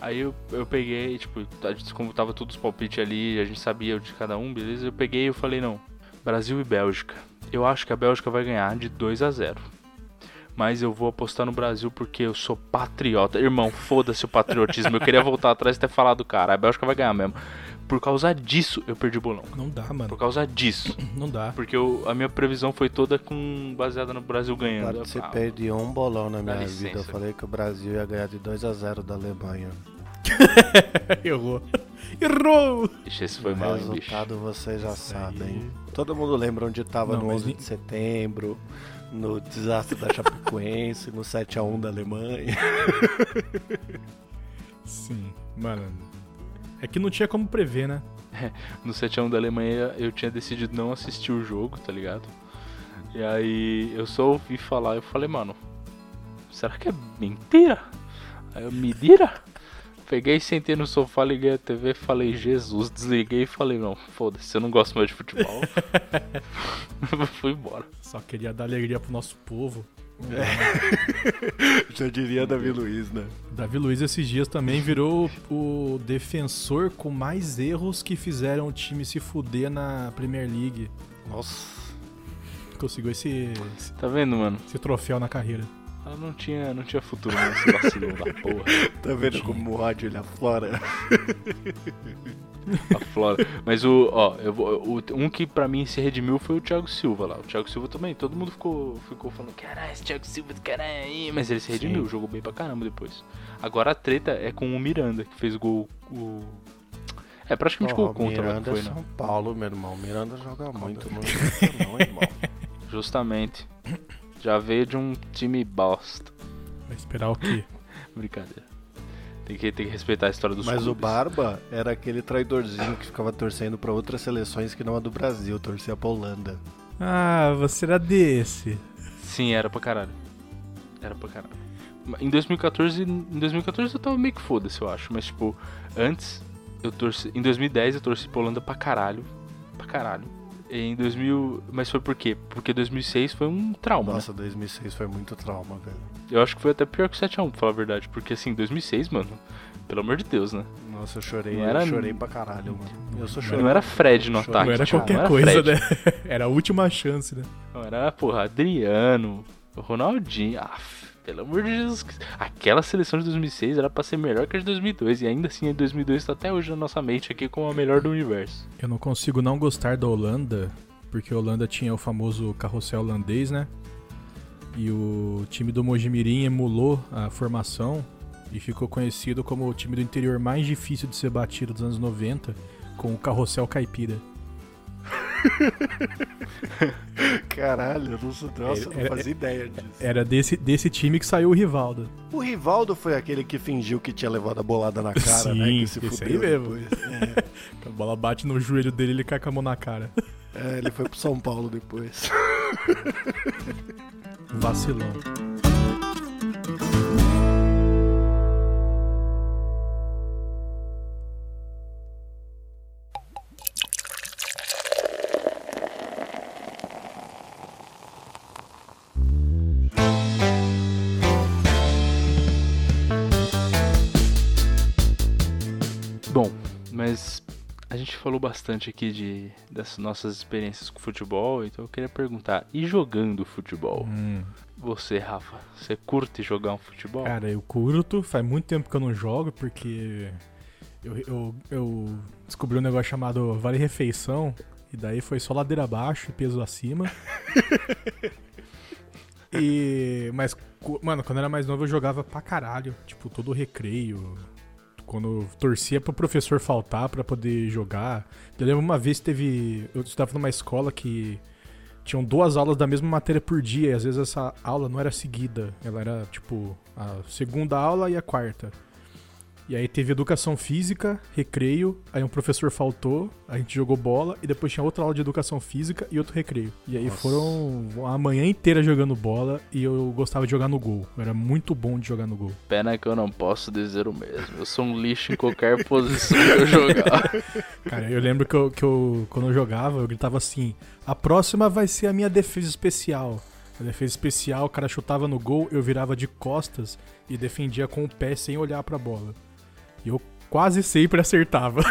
Aí eu, eu peguei, tipo, como tava todos os palpites ali, a gente sabia de cada um, beleza? Eu peguei e eu falei, não, Brasil e Bélgica. Eu acho que a Bélgica vai ganhar de 2 a 0 mas eu vou apostar no Brasil porque eu sou patriota. Irmão, foda-se o patriotismo. Eu queria voltar atrás e ter falado, cara, a Bélgica vai ganhar mesmo. Por causa disso, eu perdi o bolão. Não dá, mano. Por causa disso. Não dá. Porque eu, a minha previsão foi toda com baseada no Brasil ganhando. Você ah, perdeu um bolão na minha vida. Eu falei que o Brasil ia ganhar de 2 a 0 da Alemanha. Errou. Errou! Ixi, esse foi o mal, resultado vocês já Isso sabem. Aí. Todo mundo lembra onde tava Não, no 11 de setembro no desastre da Chapecoense, no 7x1 da Alemanha. Sim, mano. É que não tinha como prever, né? É, no 7x1 da Alemanha eu tinha decidido não assistir o jogo, tá ligado? E aí eu só ouvi falar, eu falei, mano, será que é mentira? Aí eu, me dira? Peguei, sentei no sofá, liguei a TV, falei, Jesus, desliguei e falei, não, foda-se, eu não gosto mais de futebol. Fui embora. Só queria dar alegria pro nosso povo. É. Já diria Davi Luiz, né? Davi Luiz esses dias também virou o defensor com mais erros que fizeram o time se fuder na Premier League. Nossa. Conseguiu esse, esse. Tá vendo, mano? Esse troféu na carreira. Ela não tinha, não tinha futuro nesse vacilão da porra. Tá vendo como o ódio ele aflora? aflora. Mas o, ó, eu, o, um que pra mim se redimiu foi o Thiago Silva lá. O Thiago Silva também, todo mundo ficou, ficou falando, caralho, esse Thiago Silva do caralho aí. Mas ele se redimiu, Sim. jogou bem pra caramba depois. Agora a treta é com o Miranda, que fez gol. O... É, praticamente oh, gol contra. Miranda foi, é São não. Paulo, meu irmão. Miranda joga muito, não joga não, irmão. Justamente. Já veio de um time bosta. Vai esperar o quê? Brincadeira. Tem que, tem que respeitar a história dos Mas o clubes. Barba era aquele traidorzinho que ficava torcendo pra outras seleções que não a do Brasil, torcia pra Holanda. Ah, você era desse. Sim, era pra caralho. Era pra caralho. Em 2014, em 2014 eu tava meio que foda-se, eu acho. Mas, tipo, antes, eu torci. Em 2010 eu torci pra Holanda pra caralho. Pra caralho. Em 2000. Mas foi por quê? Porque 2006 foi um trauma, né? Nossa, 2006 foi muito trauma, velho. Eu acho que foi até pior que o 7x1, pra falar a verdade. Porque, assim, 2006, mano. Pelo amor de Deus, né? Nossa, eu chorei, Não era- eu chorei pra caralho, mano. Eu sou chorei. Não era Fred no ataque. não era qualquer não era coisa, Fred. né? Era a última chance, né? Não, era, porra, Adriano, Ronaldinho. Aff, pelo amor de Jesus. Aquela seleção de 2006 era pra ser melhor que a de 2002. E ainda assim, a de 2002 tá até hoje na nossa mente aqui como a melhor do universo. Eu não consigo não gostar da Holanda, porque a Holanda tinha o famoso carrossel holandês, né? E o time do Mojimirim emulou a formação e ficou conhecido como o time do interior mais difícil de ser batido dos anos 90, com o carrossel caipira. Caralho, eu não, nossa, eu não Era- fazia ideia disso. Era desse, desse time que saiu o Rivaldo. O Rivaldo foi aquele que fingiu que tinha levado a bolada na cara, Sim, né? Que se esse fudeu aí mesmo. É, A bola bate no joelho dele e ele cai com a mão na cara. é, ele foi pro São Paulo depois. Vacilão. Mas a gente falou bastante aqui de, das nossas experiências com futebol, então eu queria perguntar, e jogando futebol? Hum. Você, Rafa, você curte jogar um futebol? Cara, eu curto, faz muito tempo que eu não jogo, porque eu, eu, eu descobri um negócio chamado Vale Refeição, e daí foi só ladeira abaixo e peso acima. e. Mas, mano, quando eu era mais novo eu jogava pra caralho, tipo, todo recreio. Quando torcia pro professor faltar pra poder jogar. Eu lembro uma vez teve. Eu estudava numa escola que tinham duas aulas da mesma matéria por dia, e às vezes essa aula não era seguida, ela era tipo a segunda aula e a quarta. E aí teve educação física, recreio, aí um professor faltou, a gente jogou bola e depois tinha outra aula de educação física e outro recreio. E aí Nossa. foram a manhã inteira jogando bola e eu gostava de jogar no gol. Eu era muito bom de jogar no gol. Pena que eu não posso dizer o mesmo. Eu sou um lixo em qualquer posição que eu jogar. Cara, eu lembro que eu, que eu quando eu jogava, eu gritava assim: "A próxima vai ser a minha defesa especial". A defesa especial, o cara chutava no gol, eu virava de costas e defendia com o pé sem olhar pra bola. E eu quase sempre acertava.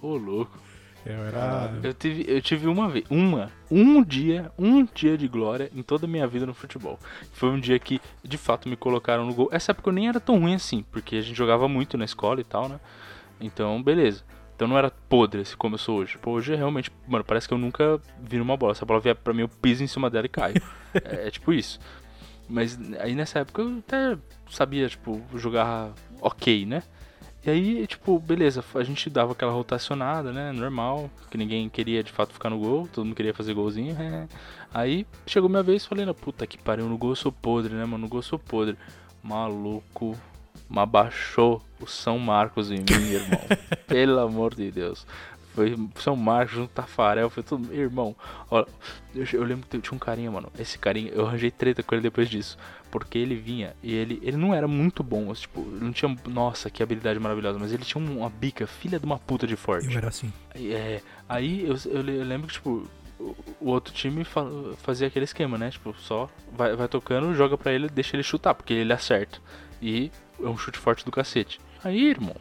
Ô, louco. Eu era. Eu tive, eu tive uma vez, uma, um dia, um dia de glória em toda a minha vida no futebol. Foi um dia que, de fato, me colocaram no gol. Essa época eu nem era tão ruim assim, porque a gente jogava muito na escola e tal, né? Então, beleza. Então não era podre assim como eu sou hoje. Pô, hoje é realmente, mano, parece que eu nunca vi uma bola. Se a bola vier pra mim, eu piso em cima dela e caio. é, é tipo isso. Mas aí nessa época eu até sabia, tipo, jogar ok, né? E aí, tipo, beleza, a gente dava aquela rotacionada, né? Normal, que ninguém queria de fato ficar no gol, todo mundo queria fazer golzinho. é. Aí chegou minha vez falei, "Não, puta que pariu, no gol eu sou podre, né, mano? No gol eu sou podre. Maluco, mas baixou o São Marcos em mim, irmão. Pelo amor de Deus. Foi São Marcos junto Tafarel, foi tudo. Irmão, olha, eu, eu lembro que tinha um carinha, mano. Esse carinha, eu arranjei treta com ele depois disso. Porque ele vinha e ele, ele não era muito bom, tipo, não tinha. Nossa, que habilidade maravilhosa, mas ele tinha uma bica, filha de uma puta de forte. eu era assim. É, aí eu, eu, le- eu lembro que, tipo, o, outro time fa- fazia aquele esquema, né? Tipo, só vai, vai tocando, joga pra ele, deixa ele chutar, porque ele acerta. E é um chute forte do cacete. Aí, irmão,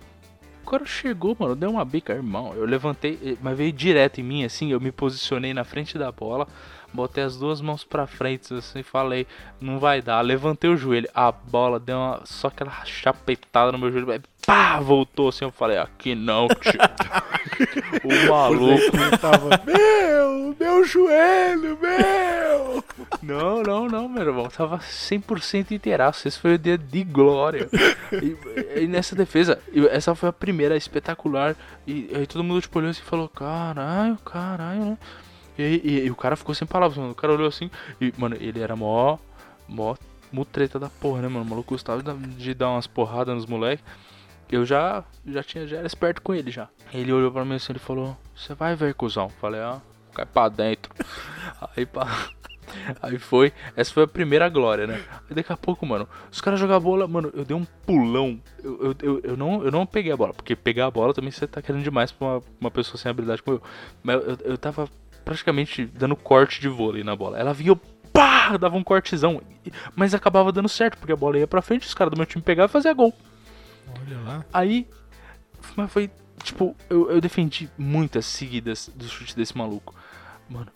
o cara chegou, mano, deu uma bica, irmão. Eu levantei, eh, mas veio direto em mim, assim, eu me posicionei na frente da bola, botei as duas mãos pra frente, assim, falei, não vai dar. Levantei o joelho, a bola deu uma, só aquela chapetada no meu joelho, pá, voltou assim, eu falei, aqui não, tio. o maluco. Tava, meu, meu joelho, meu! Não, não, não, meu irmão. Tava 100% inteiraço. Esse foi o dia de glória. E, e nessa defesa, essa foi a primeira espetacular. E aí todo mundo tipo, olhou assim e falou: caralho, caralho, né? E, e, e, o cara ficou sem palavras, mano. O cara olhou assim e, mano, ele era mó. mó mutreta da porra, né, mano? O maluco gostava de dar umas porradas nos moleques. Eu já, já tinha, já era esperto com ele já. Ele olhou pra mim assim e falou: Você vai ver, cuzão? Falei: Ah, cai pra dentro. Aí pá. Aí foi, essa foi a primeira glória, né? Aí daqui a pouco, mano, os caras jogaram bola, mano, eu dei um pulão. Eu, eu, eu, eu, não, eu não peguei a bola, porque pegar a bola também você tá querendo demais pra uma, uma pessoa sem habilidade como eu. Mas eu, eu tava praticamente dando corte de vôlei na bola. Ela vinha, pá, dava um cortezão. Mas acabava dando certo, porque a bola ia pra frente, os caras do meu time pegavam e faziam gol. Olha lá. Aí, mas foi, tipo, eu, eu defendi muitas seguidas do chute desse maluco. Mano,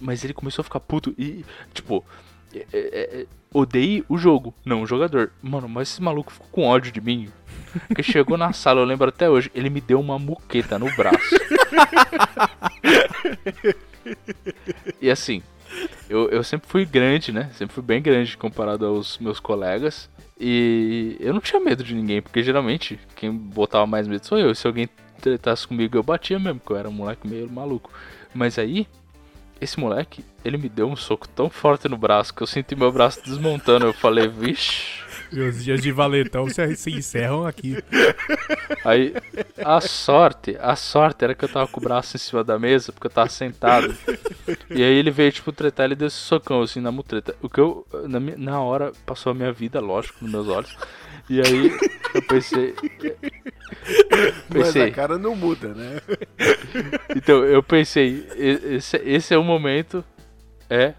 mas ele começou a ficar puto e, tipo, é, é, é, o jogo, não o jogador. Mano, mas esse maluco ficou com ódio de mim. Porque chegou na sala, eu lembro até hoje, ele me deu uma muqueta no braço. e assim, eu, eu sempre fui grande, né? Sempre fui bem grande comparado aos meus colegas. E eu não tinha medo de ninguém, porque geralmente quem botava mais medo sou eu. Se alguém tretasse comigo, eu batia mesmo, porque eu era um moleque meio maluco. Mas aí, esse moleque, ele me deu um soco tão forte no braço que eu senti meu braço desmontando. Eu falei, vixe. Meus dias de valetão se, se encerram aqui. Aí, a sorte, a sorte era que eu tava com o braço em cima da mesa, porque eu tava sentado. E aí ele veio, tipo, tretar, ele deu esse socão, assim, na mutreta. O que eu, na, na hora, passou a minha vida, lógico, nos meus olhos. E aí, eu pensei... pensei Mas a cara não muda, né? Então, eu pensei, esse, esse é o momento, é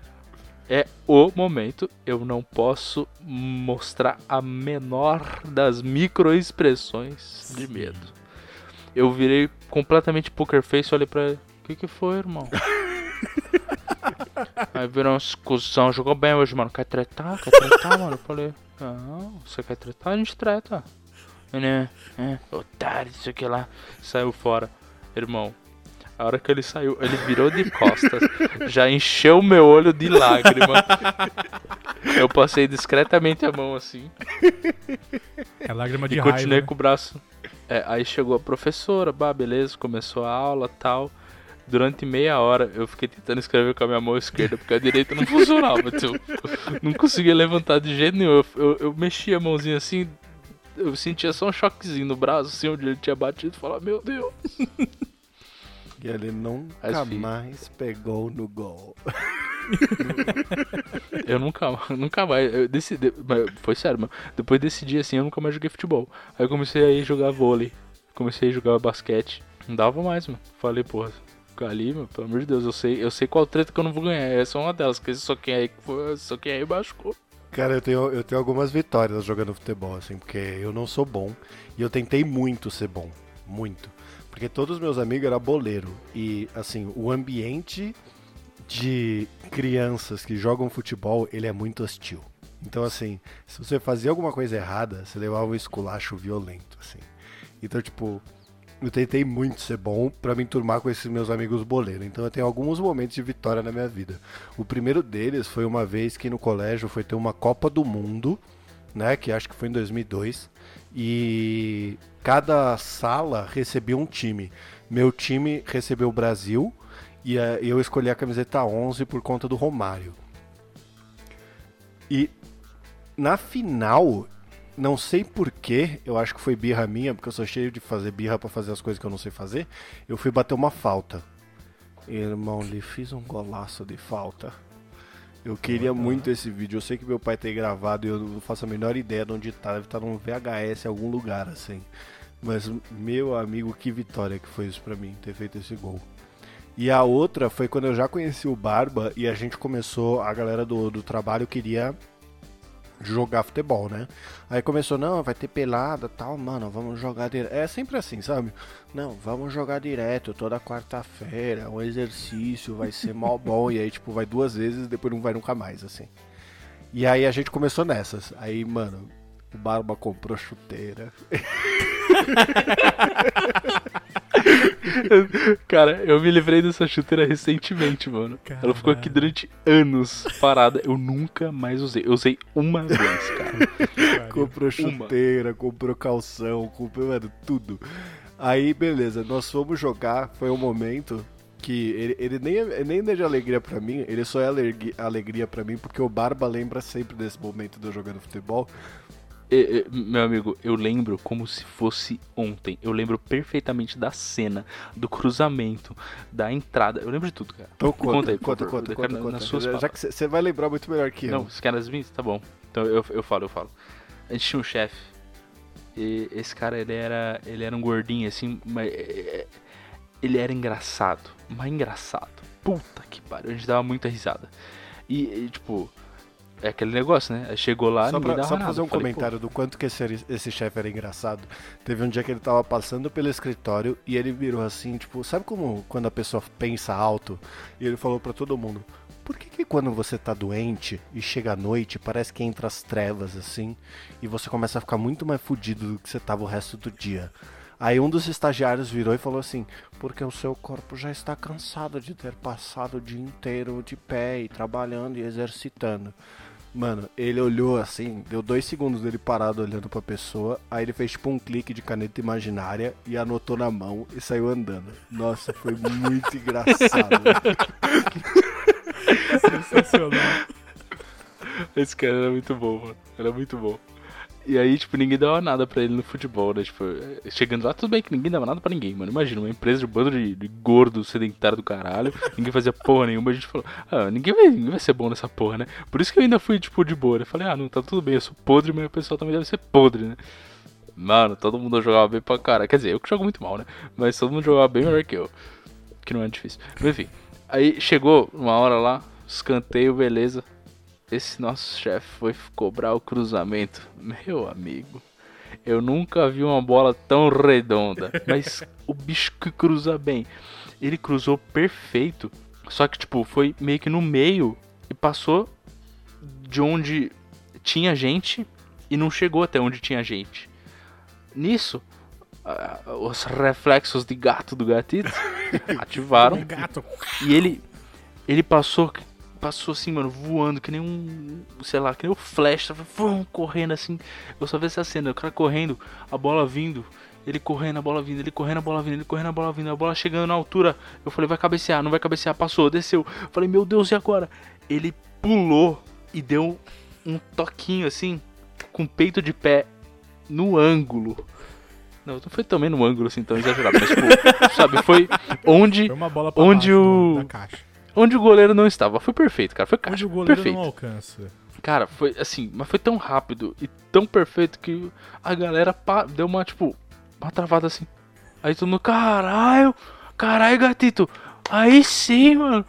é o momento. Eu não posso mostrar a menor das microexpressões de medo. Eu virei completamente poker face, olhei pra ele. O que que foi, irmão? Aí virou uma discussão, jogou bem hoje, mano. Quer tretar? Quer tretar, mano? Eu falei, não, você quer tretar? A gente treta. Ele, é, é, otário, isso aqui lá. Saiu fora. Irmão, a hora que ele saiu, ele virou de costas, já encheu meu olho de lágrima. Eu passei discretamente a mão assim. É lágrima de e raiva. continuei né? com o braço. É, aí chegou a professora, bah, beleza, começou a aula tal. Durante meia hora eu fiquei tentando escrever com a minha mão esquerda, porque a direita não funcionava. Então, não conseguia levantar de jeito nenhum. Eu, eu, eu mexia a mãozinha assim, eu sentia só um choquezinho no braço, assim, onde ele tinha batido, e falava, meu Deus. E ele nunca mais pegou no gol. eu nunca, nunca mais. Eu decidi, foi sério, mano. Depois desse dia assim, eu nunca mais joguei futebol. Aí eu comecei a jogar vôlei. Comecei a jogar basquete. Não dava mais, mano. Falei, porra, ali, mano, pelo amor de Deus, eu sei, eu sei qual treta que eu não vou ganhar. Essa é uma delas, que só quem aí, só quem aí machucou. Cara, eu tenho, eu tenho algumas vitórias jogando futebol, assim, porque eu não sou bom. E eu tentei muito ser bom. Muito. Porque todos os meus amigos eram boleiro. E, assim, o ambiente de crianças que jogam futebol, ele é muito hostil. Então, assim, se você fazia alguma coisa errada, você levava um esculacho violento, assim. Então, tipo, eu tentei muito ser bom para me enturmar com esses meus amigos boleiros. Então, eu tenho alguns momentos de vitória na minha vida. O primeiro deles foi uma vez que no colégio foi ter uma Copa do Mundo, né, que acho que foi em 2002, e cada sala recebia um time. Meu time recebeu o Brasil e uh, eu escolhi a camiseta 11 por conta do Romário. E na final, não sei porquê, eu acho que foi birra minha, porque eu sou cheio de fazer birra para fazer as coisas que eu não sei fazer. Eu fui bater uma falta. Irmão, lhe fiz um golaço de falta. Eu queria muito esse vídeo. Eu sei que meu pai tem gravado e eu não faço a menor ideia de onde tá. Deve estar tá num VHS em algum lugar, assim. Mas, meu amigo, que vitória que foi isso pra mim, ter feito esse gol. E a outra foi quando eu já conheci o Barba e a gente começou, a galera do, do trabalho queria jogar futebol, né? Aí começou, não, vai ter pelada tal, mano, vamos jogar direto. É sempre assim, sabe? Não, vamos jogar direto toda quarta-feira, um exercício, vai ser mó bom. e aí, tipo, vai duas vezes depois não vai nunca mais, assim. E aí a gente começou nessas. Aí, mano, o Barba comprou chuteira. Cara, eu me livrei dessa chuteira recentemente, mano. Caralho. Ela ficou aqui durante anos parada. Eu nunca mais usei. Eu usei uma vez, cara. comprou chuteira, uma. comprou calção, comprou, mano, tudo. Aí, beleza, nós fomos jogar. Foi um momento que ele, ele nem, é, nem é de alegria para mim, ele só é alegria, alegria para mim porque o Barba lembra sempre desse momento de eu jogando futebol. Meu amigo, eu lembro como se fosse ontem. Eu lembro perfeitamente da cena, do cruzamento, da entrada. Eu lembro de tudo, cara. Então conta, conta aí, conta, conta, conta, conta, Nas suas Já que você vai lembrar muito melhor que eu. Não, você quer nas minhas? Tá bom. Então eu, eu falo, eu falo. A gente tinha um chefe. E esse cara, ele era, ele era um gordinho, assim, mas é, é, ele era engraçado, mas engraçado. Puta que pariu, a gente dava muita risada. E, e tipo, é aquele negócio, né? Chegou lá, só pra, Só pra fazer um Falei, comentário Pô. do quanto que esse, esse chefe era engraçado. Teve um dia que ele tava passando pelo escritório e ele virou assim, tipo, sabe como quando a pessoa pensa alto? E ele falou para todo mundo: Por que, que quando você tá doente e chega à noite, parece que entra as trevas assim, e você começa a ficar muito mais fudido do que você tava o resto do dia? Aí um dos estagiários virou e falou assim: Porque o seu corpo já está cansado de ter passado o dia inteiro de pé e trabalhando e exercitando. Mano, ele olhou assim, deu dois segundos dele parado olhando pra pessoa, aí ele fez tipo um clique de caneta imaginária e anotou na mão e saiu andando. Nossa, foi muito engraçado. Sensacional. Esse cara era muito bom, mano. Era muito bom. E aí, tipo, ninguém dava nada pra ele no futebol, né? Tipo, chegando lá, tudo bem que ninguém dava nada pra ninguém, mano. Imagina, uma empresa de um bando de, de gordo, sedentário do caralho, ninguém fazia porra nenhuma, a gente falou, ah, ninguém vai, ninguém vai ser bom nessa porra, né? Por isso que eu ainda fui, tipo, de boa. Eu falei, ah, não, tá tudo bem, eu sou podre, mas o pessoal também deve ser podre, né? Mano, todo mundo jogava bem pra cara. Quer dizer, eu que jogo muito mal, né? Mas todo mundo jogava bem melhor que eu. Que não é difícil. Mas enfim, aí chegou uma hora lá, escanteio, beleza esse nosso chefe foi cobrar o cruzamento. Meu amigo, eu nunca vi uma bola tão redonda. Mas o bicho que cruza bem. Ele cruzou perfeito. Só que, tipo, foi meio que no meio e passou de onde tinha gente e não chegou até onde tinha gente. Nisso, uh, os reflexos de gato do gatito ativaram. e ele ele passou passou assim, mano, voando, que nem um. Sei lá, que nem o Flash, tava vum, correndo assim. Eu só vi essa cena, o cara correndo, a bola vindo, ele correndo, a bola vindo, ele correndo, a bola vindo, ele correndo, a bola vindo, a bola chegando na altura. Eu falei, vai cabecear, não vai cabecear, passou, desceu. Eu falei, meu Deus, e agora? Ele pulou e deu um toquinho assim, com peito de pé no ângulo. Não, não foi também no ângulo assim tão exagerado, mas tipo, sabe, foi onde foi onde o da caixa onde o goleiro não estava. Foi perfeito, cara. Foi caixa. Onde o goleiro perfeito. não alcança. Cara, foi assim, mas foi tão rápido e tão perfeito que a galera deu uma, tipo, uma travada assim. Aí todo mundo, caralho, caralho, gatito. Aí sim, mano.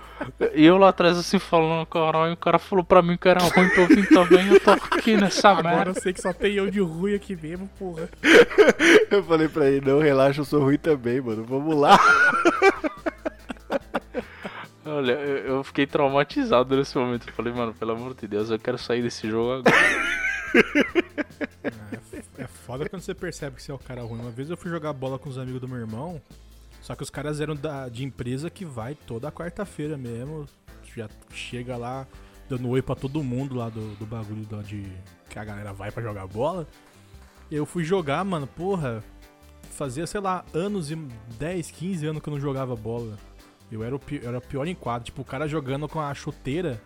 E eu lá atrás assim falando, caralho, o cara falou pra mim que era ruim pra eu vir também, eu tô aqui nessa Agora merda. eu sei que só tem eu de ruim aqui mesmo, porra. Eu falei pra ele, não, relaxa, eu sou ruim também, mano. Vamos lá. Olha, eu, fiquei traumatizado nesse momento. Eu falei, mano, pelo amor de Deus, eu quero sair desse jogo agora. É, é foda quando você percebe que você é o cara ruim. Uma vez eu fui jogar bola com os amigos do meu irmão, só que os caras eram da, de empresa que vai toda quarta-feira mesmo. Já chega lá dando oi pra todo mundo lá do, do bagulho de que a galera vai para jogar bola. Eu fui jogar, mano, porra. Fazia, sei lá, anos e 10, 15 anos que eu não jogava bola. Eu era o, pior, era o pior em quadro. Tipo, o cara jogando com a chuteira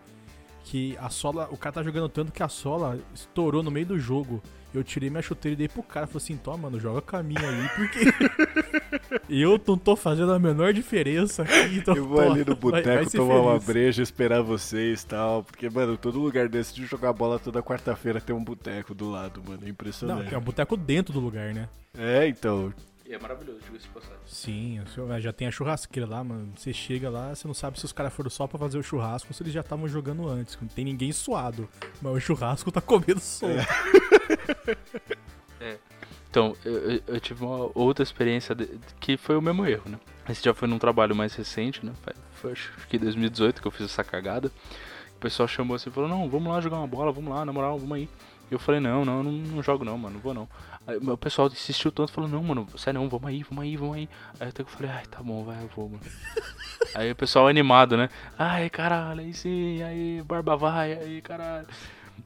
que a sola. O cara tá jogando tanto que a sola estourou no meio do jogo. Eu tirei minha chuteira e dei pro cara. Falei assim: toma, mano, joga com a minha aí, porque. eu não tô fazendo a menor diferença aqui. Então, eu vou ali no boteco tomar feliz. uma breja, esperar vocês e tal. Porque, mano, todo lugar desse de jogar bola toda quarta-feira tem um boteco do lado, mano. É impressionante. Não, tem um boteco dentro do lugar, né? É, então. E é maravilhoso, diga esse passagem. Sim, já tem a churrasqueira lá, mano. Você chega lá, você não sabe se os caras foram só pra fazer o churrasco ou se eles já estavam jogando antes. Não tem ninguém suado. Mas o churrasco tá comendo solto. É. é. Então, eu, eu, tive uma outra experiência de, que foi o mesmo erro, né? Esse já foi num trabalho mais recente, né? Foi, acho que 2018 que eu fiz essa cagada. O pessoal chamou assim e falou: Não, vamos lá jogar uma bola, vamos lá, na moral, vamos aí. Eu falei, não, não, não, não jogo não, mano, não vou não. Aí o pessoal insistiu tanto, falou, não, mano, sério não, vamos aí, vamos aí, vamos aí. Aí até que eu falei, ai, tá bom, vai, eu vou, mano. aí o pessoal animado, né? Ai, caralho, aí sim, aí, barba vai, aí, caralho.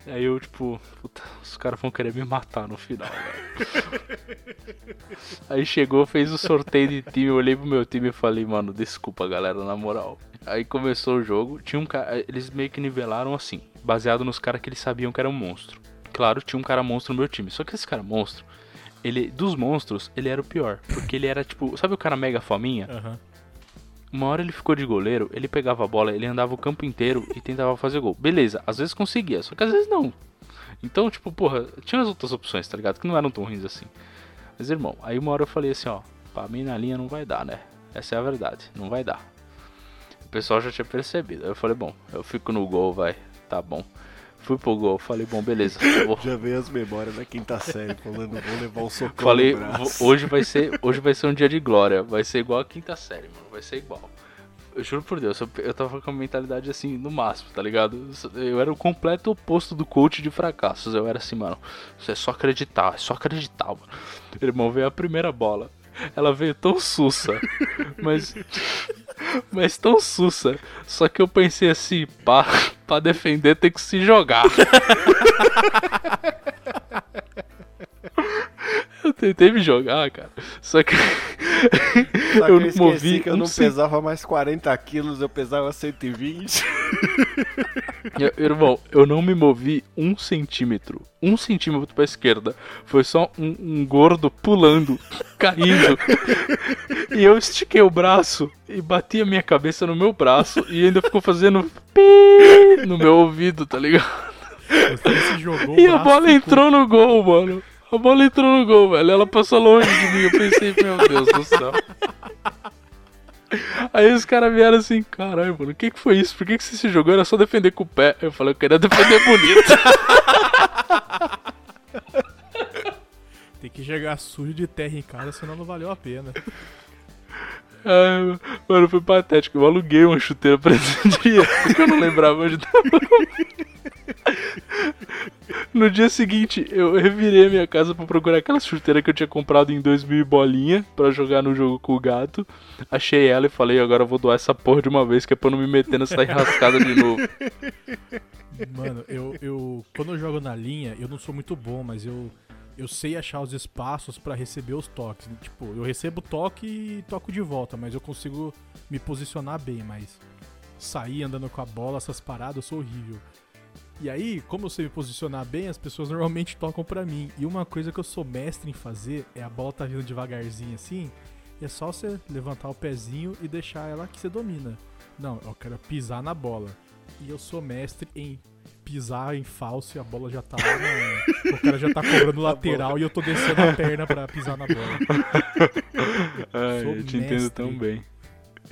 Aí eu, tipo, puta, os caras vão querer me matar no final, velho. aí chegou, fez o sorteio de time, eu olhei pro meu time e falei, mano, desculpa, galera, na moral. Aí começou o jogo, tinha um cara, eles meio que nivelaram assim, baseado nos caras que eles sabiam que era um monstro. Claro, tinha um cara monstro no meu time, só que esse cara monstro, ele, dos monstros, ele era o pior, porque ele era tipo, sabe o cara mega fominha? Aham. Uma hora ele ficou de goleiro, ele pegava a bola, ele andava o campo inteiro e tentava fazer gol. Beleza, às vezes conseguia, só que às vezes não. Então, tipo, porra, tinha as outras opções, tá ligado? Que não eram tão ruins assim. Mas, irmão, aí uma hora eu falei assim, ó, pra mim na linha não vai dar, né? Essa é a verdade, não vai dar. O pessoal já tinha percebido. Aí eu falei, bom, eu fico no gol, vai, tá bom. Fui pro gol, falei, bom, beleza. vou- Já veio as memórias da quinta série, falando, vou levar um socão Falei, no braço. "Vou- hoje vai ser, hoje vai ser um dia de glória, vai ser igual a quinta série, mano, vai ser igual. Eu juro por Deus, eu, eu tava com a mentalidade assim, no máximo, tá ligado? Eu era o completo oposto do coach de fracassos. Eu era assim, mano, isso é só acreditar, é só acreditar, mano. Irmão, veio a primeira bola. Ela veio tão sussa, mas. Mas tão sussa. Só que eu pensei assim, pá, pra defender tem que se jogar. Eu tentei me jogar, cara. Só que. Só que eu, eu movi que eu não pesava mais 40 quilos, eu pesava 120. Eu- Irmão, eu não me movi um centímetro. Um centímetro pra esquerda. Foi só um, um gordo pulando, caindo. e eu estiquei o braço e bati a minha cabeça no meu braço e ainda ficou fazendo pi no meu ouvido, tá ligado? E a bola entrou no gol, mano. A bola entrou no gol, velho. Ela passou longe de mim. Eu pensei, meu Deus do céu. Aí os caras vieram assim, caralho, mano, o que que foi isso? Por que que você se jogou? Era só defender com o pé. Eu falei, eu queria defender bonito. Tem que chegar sujo de terra em casa, senão não valeu a pena. Ai, mano, foi patético. Eu aluguei uma chuteira pra esse dia, porque eu não lembrava onde tava. No dia seguinte, eu revirei a minha casa pra procurar aquela chuteira que eu tinha comprado em 2000 e bolinha pra jogar no jogo com o gato. Achei ela e falei, agora eu vou doar essa porra de uma vez, que é pra não me meter nessa enrascada de novo. Mano, eu, eu. Quando eu jogo na linha, eu não sou muito bom, mas eu. Eu sei achar os espaços pra receber os toques. Tipo, eu recebo toque e toco de volta, mas eu consigo me posicionar bem, mas sair andando com a bola, essas paradas, eu sou horrível. E aí, como eu sei me posicionar bem, as pessoas normalmente tocam pra mim. E uma coisa que eu sou mestre em fazer é a bola tá vindo devagarzinho assim, e é só você levantar o pezinho e deixar ela que você domina. Não, eu quero pisar na bola. E eu sou mestre em pisar em falso e a bola já tá lá no... O cara já tá cobrando lateral e eu tô descendo a perna pra pisar na bola. Ai, Sou eu te entendo tão bem.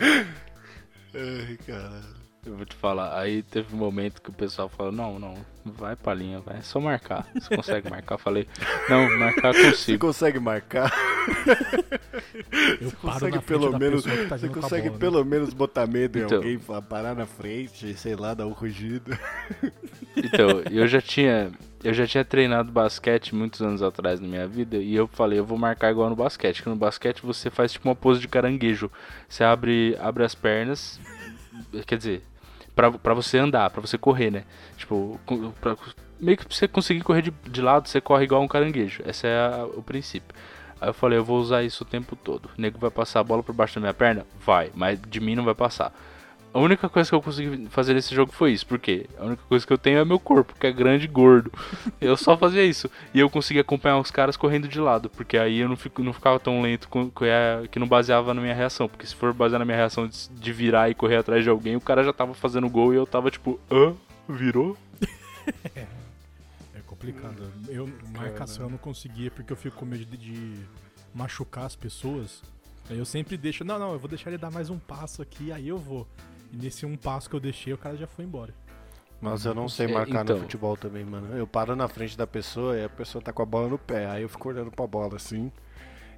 Ai, caralho. Eu vou te falar, aí teve um momento que o pessoal falou, não, não, vai pra linha, vai, é só marcar. Você consegue marcar? Eu falei, não, marcar eu Você consigo. consegue marcar? Eu Você paro consegue pelo menos, tá você consegue bola, né? pelo menos botar medo em Então. alguém, fa- parar na frente, sei lá, dar um rugido. Então, eu já tinha. Eu já tinha treinado basquete muitos anos atrás na minha vida e eu falei, eu vou marcar igual no basquete, que no basquete você faz tipo uma pose de caranguejo. Você abre, abre as pernas, quer dizer, pra, pra você andar, pra você correr, né? Tipo, pra, meio que pra você conseguir correr de, de lado, você corre igual um caranguejo. Esse é a- o princípio. Aí eu falei, eu vou usar isso o tempo todo. O nego vai passar a bola por baixo da minha perna? Vai, mas de mim não vai passar. A única coisa que eu consegui fazer nesse jogo foi isso, porque a única coisa que eu tenho é meu corpo, que é grande e gordo. Eu só fazia isso. E eu consegui acompanhar os caras correndo de lado, porque aí eu não, fico, não ficava tão lento a- que não baseava na minha reação. Porque se for basear na minha reação de, de virar e correr atrás de alguém, o cara já tava fazendo gol e eu tava tipo, hã? Virou? É complicado. Eu, marcação eu não conseguia porque eu fico com medo de, de machucar as pessoas. Aí eu sempre deixo, não, não, eu vou deixar ele dar mais um passo aqui, aí eu vou. E nesse um passo que eu deixei, o cara já foi embora. Mas eu não sei É, marcar então. no futebol também, mano. Eu paro na frente da pessoa e a pessoa tá com a bola no pé. Aí eu fico olhando pra bola assim.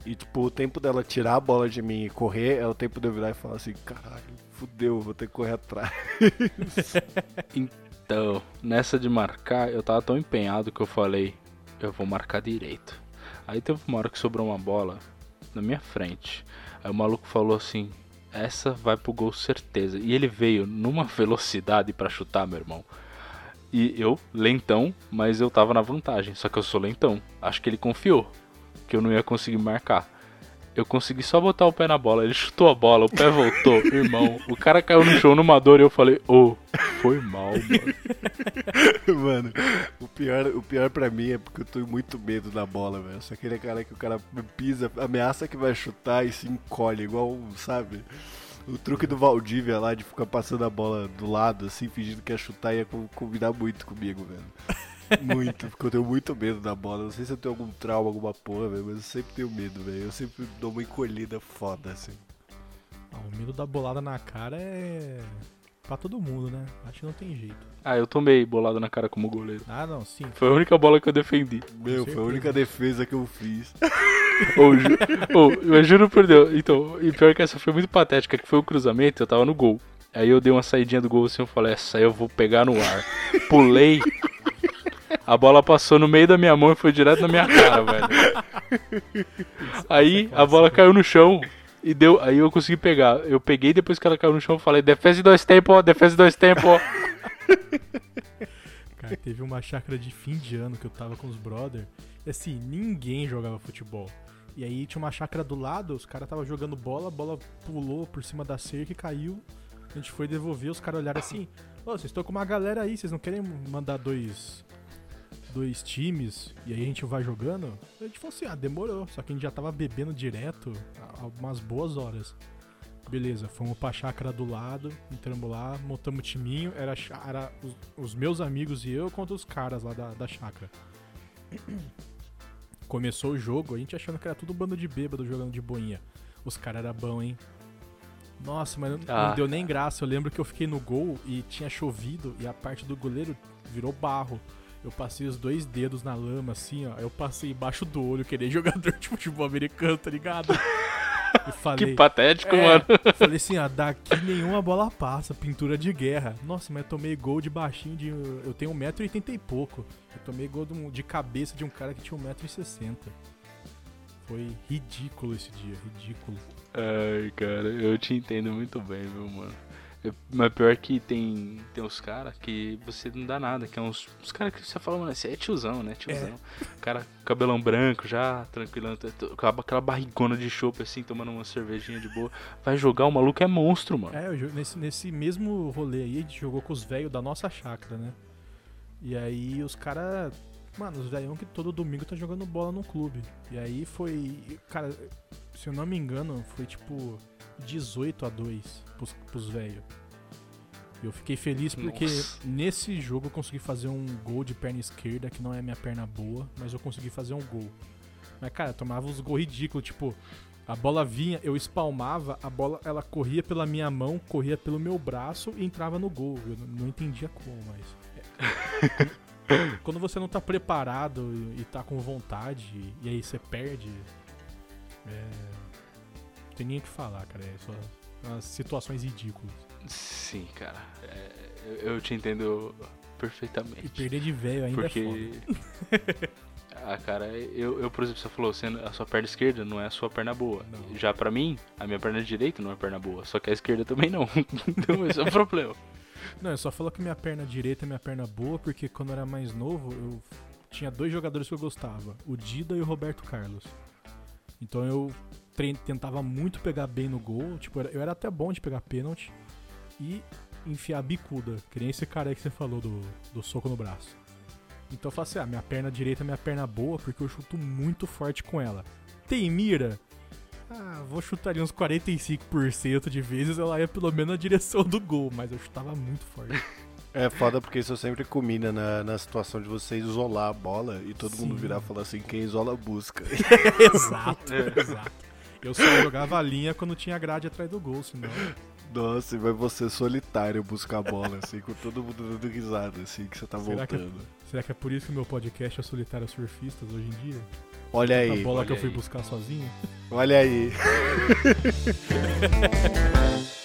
E tipo, o tempo dela tirar a bola de mim e correr é o tempo de eu virar e falar assim, caralho, fudeu, vou ter que correr atrás. Então, nessa de marcar, eu tava tão empenhado que eu falei, eu vou marcar direito. Aí teve uma hora que sobrou uma bola na minha frente. Aí o maluco falou assim: essa vai pro gol certeza. E ele veio numa velocidade para chutar, meu irmão. E eu, lentão, mas eu tava na vantagem. Só que eu sou lentão. Acho que ele confiou que eu não ia conseguir marcar. Eu consegui só botar o pé na bola. Ele chutou a bola, o pé voltou. Irmão, o cara caiu no chão numa dor e eu falei, ô, oh, foi mal, mano. mano, o pior, o pior pra mim é porque eu tô muito medo da bola, velho. Só aquele cara que o cara pisa, ameaça que vai chutar e se encolhe, igual, sabe? O truque do Valdívia lá de ficar passando a bola do lado, assim, fingindo que ia chutar, ia combinar muito comigo, velho. Muito, porque eu tenho muito medo da bola. Não sei se eu tenho algum trauma, alguma porra, velho, mas eu sempre tenho medo, velho. Eu sempre dou uma encolhida foda, assim. Ah, o medo da bolada na cara é. pra todo mundo, né? Acho que não tem jeito. Ah, eu tomei bolada na cara como goleiro. Ah, não, sim. Foi a única bola que eu defendi. Meu, foi a única defesa que eu fiz. oh, ju oh, eu juro por Deus. Então, e pior que essa foi muito patética, que foi o cruzamento, eu tava no gol. Aí eu dei uma saidinha do gol assim, eu falei, essa aí eu vou pegar no ar. Pulei, a bola passou no meio da minha mão e foi direto na minha cara, velho. Aí a bola caiu no chão e deu. Aí eu consegui pegar. Eu peguei depois que ela caiu no chão falei, defesa dois tempos, defesa dois tempos. Cara, teve uma chácara de fim de ano que eu tava com os brother. E assim, ninguém jogava futebol. E aí tinha uma chácara do lado, os caras tava jogando bola, a bola pulou por cima da cerca e caiu. A gente foi devolver, os caras olharam assim: Ô, oh, vocês estão com uma galera aí, vocês não querem mandar dois dois times e aí a gente vai jogando, a gente falou assim, ah, demorou. Só que a gente já tava bebendo direto há umas boas horas. Beleza, fomos pra chácara do lado, entramos lá, montamos o timinho, era, era os, os, meus amigos e eu contra os caras lá da, da chácara. Começou o jogo, a gente achando que era tudo um bando de bêbado jogando de boinha. Os caras eram bons, hein? Nossa, mas não, ah. não deu nem graça. Eu lembro que eu fiquei no gol e tinha chovido e a parte do goleiro virou barro. Eu passei os dois dedos na lama, assim, ó. Eu passei embaixo do olho, querer jogador de futebol americano, tá ligado? Falei, que patético, é, mano. Falei assim, ó, daqui nenhuma bola passa, pintura de guerra. Nossa, mas eu tomei gol de baixinho de. Eu tenho 1,80m e pouco. Eu tomei gol de, cabeça de um cara que tinha 1,60m. Foi ridículo esse dia, ridículo. Ai, cara, eu te entendo muito bem, viu, mano. Mas pior que tem, tem uns caras que você não dá nada, que é uns, uns caras que você fala, mano, esse é tiozão, né? Tiozão. É. Cara, cabelão branco já, tranquilão, com aquela barrigona de chope assim, tomando uma cervejinha de boa. Vai jogar, o maluco é monstro, mano. É, nesse, nesse mesmo rolê aí, a gente jogou com os velhos da nossa chácara, né? E aí os caras. Mano, os velhão que todo domingo tá jogando bola no clube. E aí foi. Cara, se eu não me engano, foi tipo 18 a 2 pros, pros velhos. Eu fiquei feliz porque Nossa. nesse jogo eu consegui fazer um gol de perna esquerda, que não é minha perna boa, mas eu consegui fazer um gol. Mas, cara, tomava uns gols ridículos, tipo, a bola vinha, eu espalmava, a bola ela corria pela minha mão, corria pelo meu braço e entrava no gol. Eu não entendia como, mas. Quando você não tá preparado e tá com vontade, e aí você perde. É, tem nem o que falar, cara. É só umas situações ridículas. Sim, cara. É, eu, eu, te entendo perfeitamente. E perder de velho ainda porque... é ah, cara, eu, eu, por exemplo, você falou, a sua perna esquerda não é a sua perna boa. Não. Já para mim, a minha perna direita não é perna boa. Só que a esquerda também não. então esse é o problema. Não, eu só falo que minha perna direita é minha perna boa, porque quando eu era mais novo, eu tinha dois jogadores que eu gostava, o Dida e o Roberto Carlos. Então eu tentava muito pegar bem no gol. Tipo, eu era até bom de pegar pênalti e enfiar bicuda, que nem esse cara aí que você falou do, do soco no braço. Então eu falo assim: ah, minha perna direita é minha perna boa porque eu chuto muito forte com ela. Tem mira? Ah, vou chutar ali uns 45% de vezes, ela ia pelo menos na direção do gol, mas eu chutava muito forte. É foda porque isso sempre combina na, na situação de você isolar a bola e todo Sim. mundo virar e falar assim, quem isola busca. exato, é. exato. Eu só jogava a linha quando tinha grade atrás do gol, senão. Nossa, vai você solitário buscar a bola, assim, com todo mundo dando risada, assim, que você tá será voltando. Que é, será que é por isso que o meu podcast é Solitário Surfistas hoje em dia? Olha aí. A bola olha que eu fui buscar sozinho? Olha aí.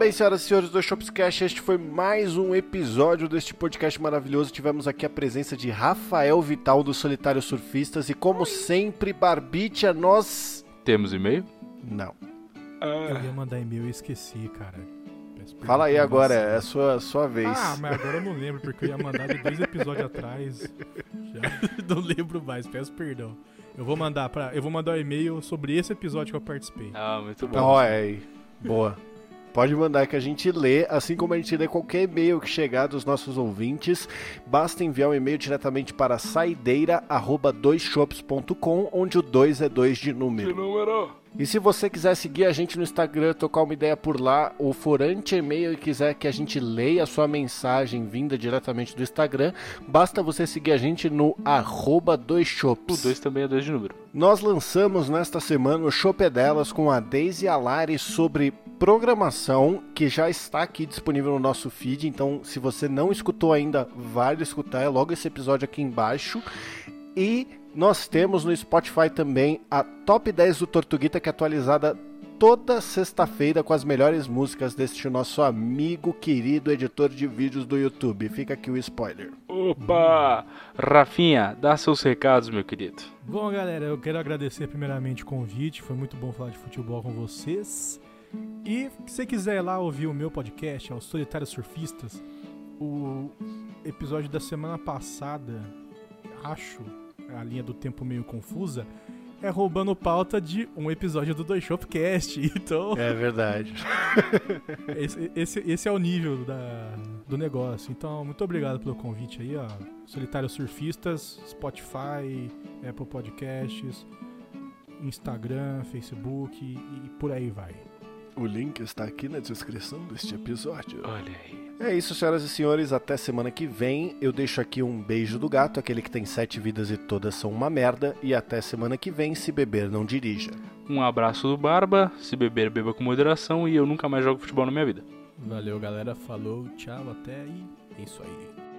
bem, senhoras e senhores do Shopscast, este foi mais um episódio deste podcast maravilhoso. Tivemos aqui a presença de Rafael Vital do Solitário Surfistas e como sempre, Barbicha, nós... Temos e-mail? Não. Eu ia mandar e-mail e esqueci, cara. Fala aí agora, é a sua, sua vez. Ah, mas agora eu não lembro, porque eu ia mandar de dois episódios atrás. Já não lembro mais, peço perdão. Eu vou mandar para, eu vou mandar um e-mail sobre esse episódio que eu participei. Ah, muito bom. Ó, é, boa. Pode mandar que a gente lê, assim como a gente lê qualquer e-mail que chegar dos nossos ouvintes. Basta enviar um e-mail diretamente para saideira@doisshops.com, onde o 2 é 2 de número. De número. E se você quiser seguir a gente no Instagram, tocar uma ideia por lá, ou for anti-e-mail e quiser que a gente leia a sua mensagem vinda diretamente do Instagram, basta você seguir a gente no arroba doisshops. O 2 também é 2 de número. Nós lançamos nesta semana o Chopp é Delas com a Daisy Alari sobre programação, que já está aqui disponível no nosso feed, então se você não escutou ainda, vale escutar, é logo esse episódio aqui embaixo. E nós temos no Spotify também a Top 10 do Tortuguita, que é atualizada toda sexta-feira com as melhores músicas deste nosso amigo querido editor de vídeos do YouTube. Fica aqui o spoiler. Opa! Rafinha, dá seus recados, meu querido. Bom, galera, eu quero agradecer primeiramente o convite. Foi muito bom falar de futebol com vocês. E se você quiser ir lá ouvir o meu podcast, é o Solitários Surfistas, o episódio da semana passada, acho, a linha do tempo meio confusa, é roubando pauta de um episódio do Dois Shopcast. Então. É verdade. esse, esse, esse, é o nível da, do negócio. Então, muito obrigado pelo convite aí, ó. Solitários Surfistas, Spotify, Apple Podcasts, Instagram, Facebook e, e por aí vai. O link está aqui na descrição deste episódio. Olha aí. É isso, senhoras e senhores. Até semana que vem. Eu deixo aqui um beijo do gato, aquele que tem sete vidas e todas são uma merda. E até semana que vem, se beber, não dirija. Um abraço do Barba. Se beber, beba com moderação. E eu nunca mais jogo futebol na minha vida. Valeu, galera. Falou, tchau, até e é isso aí.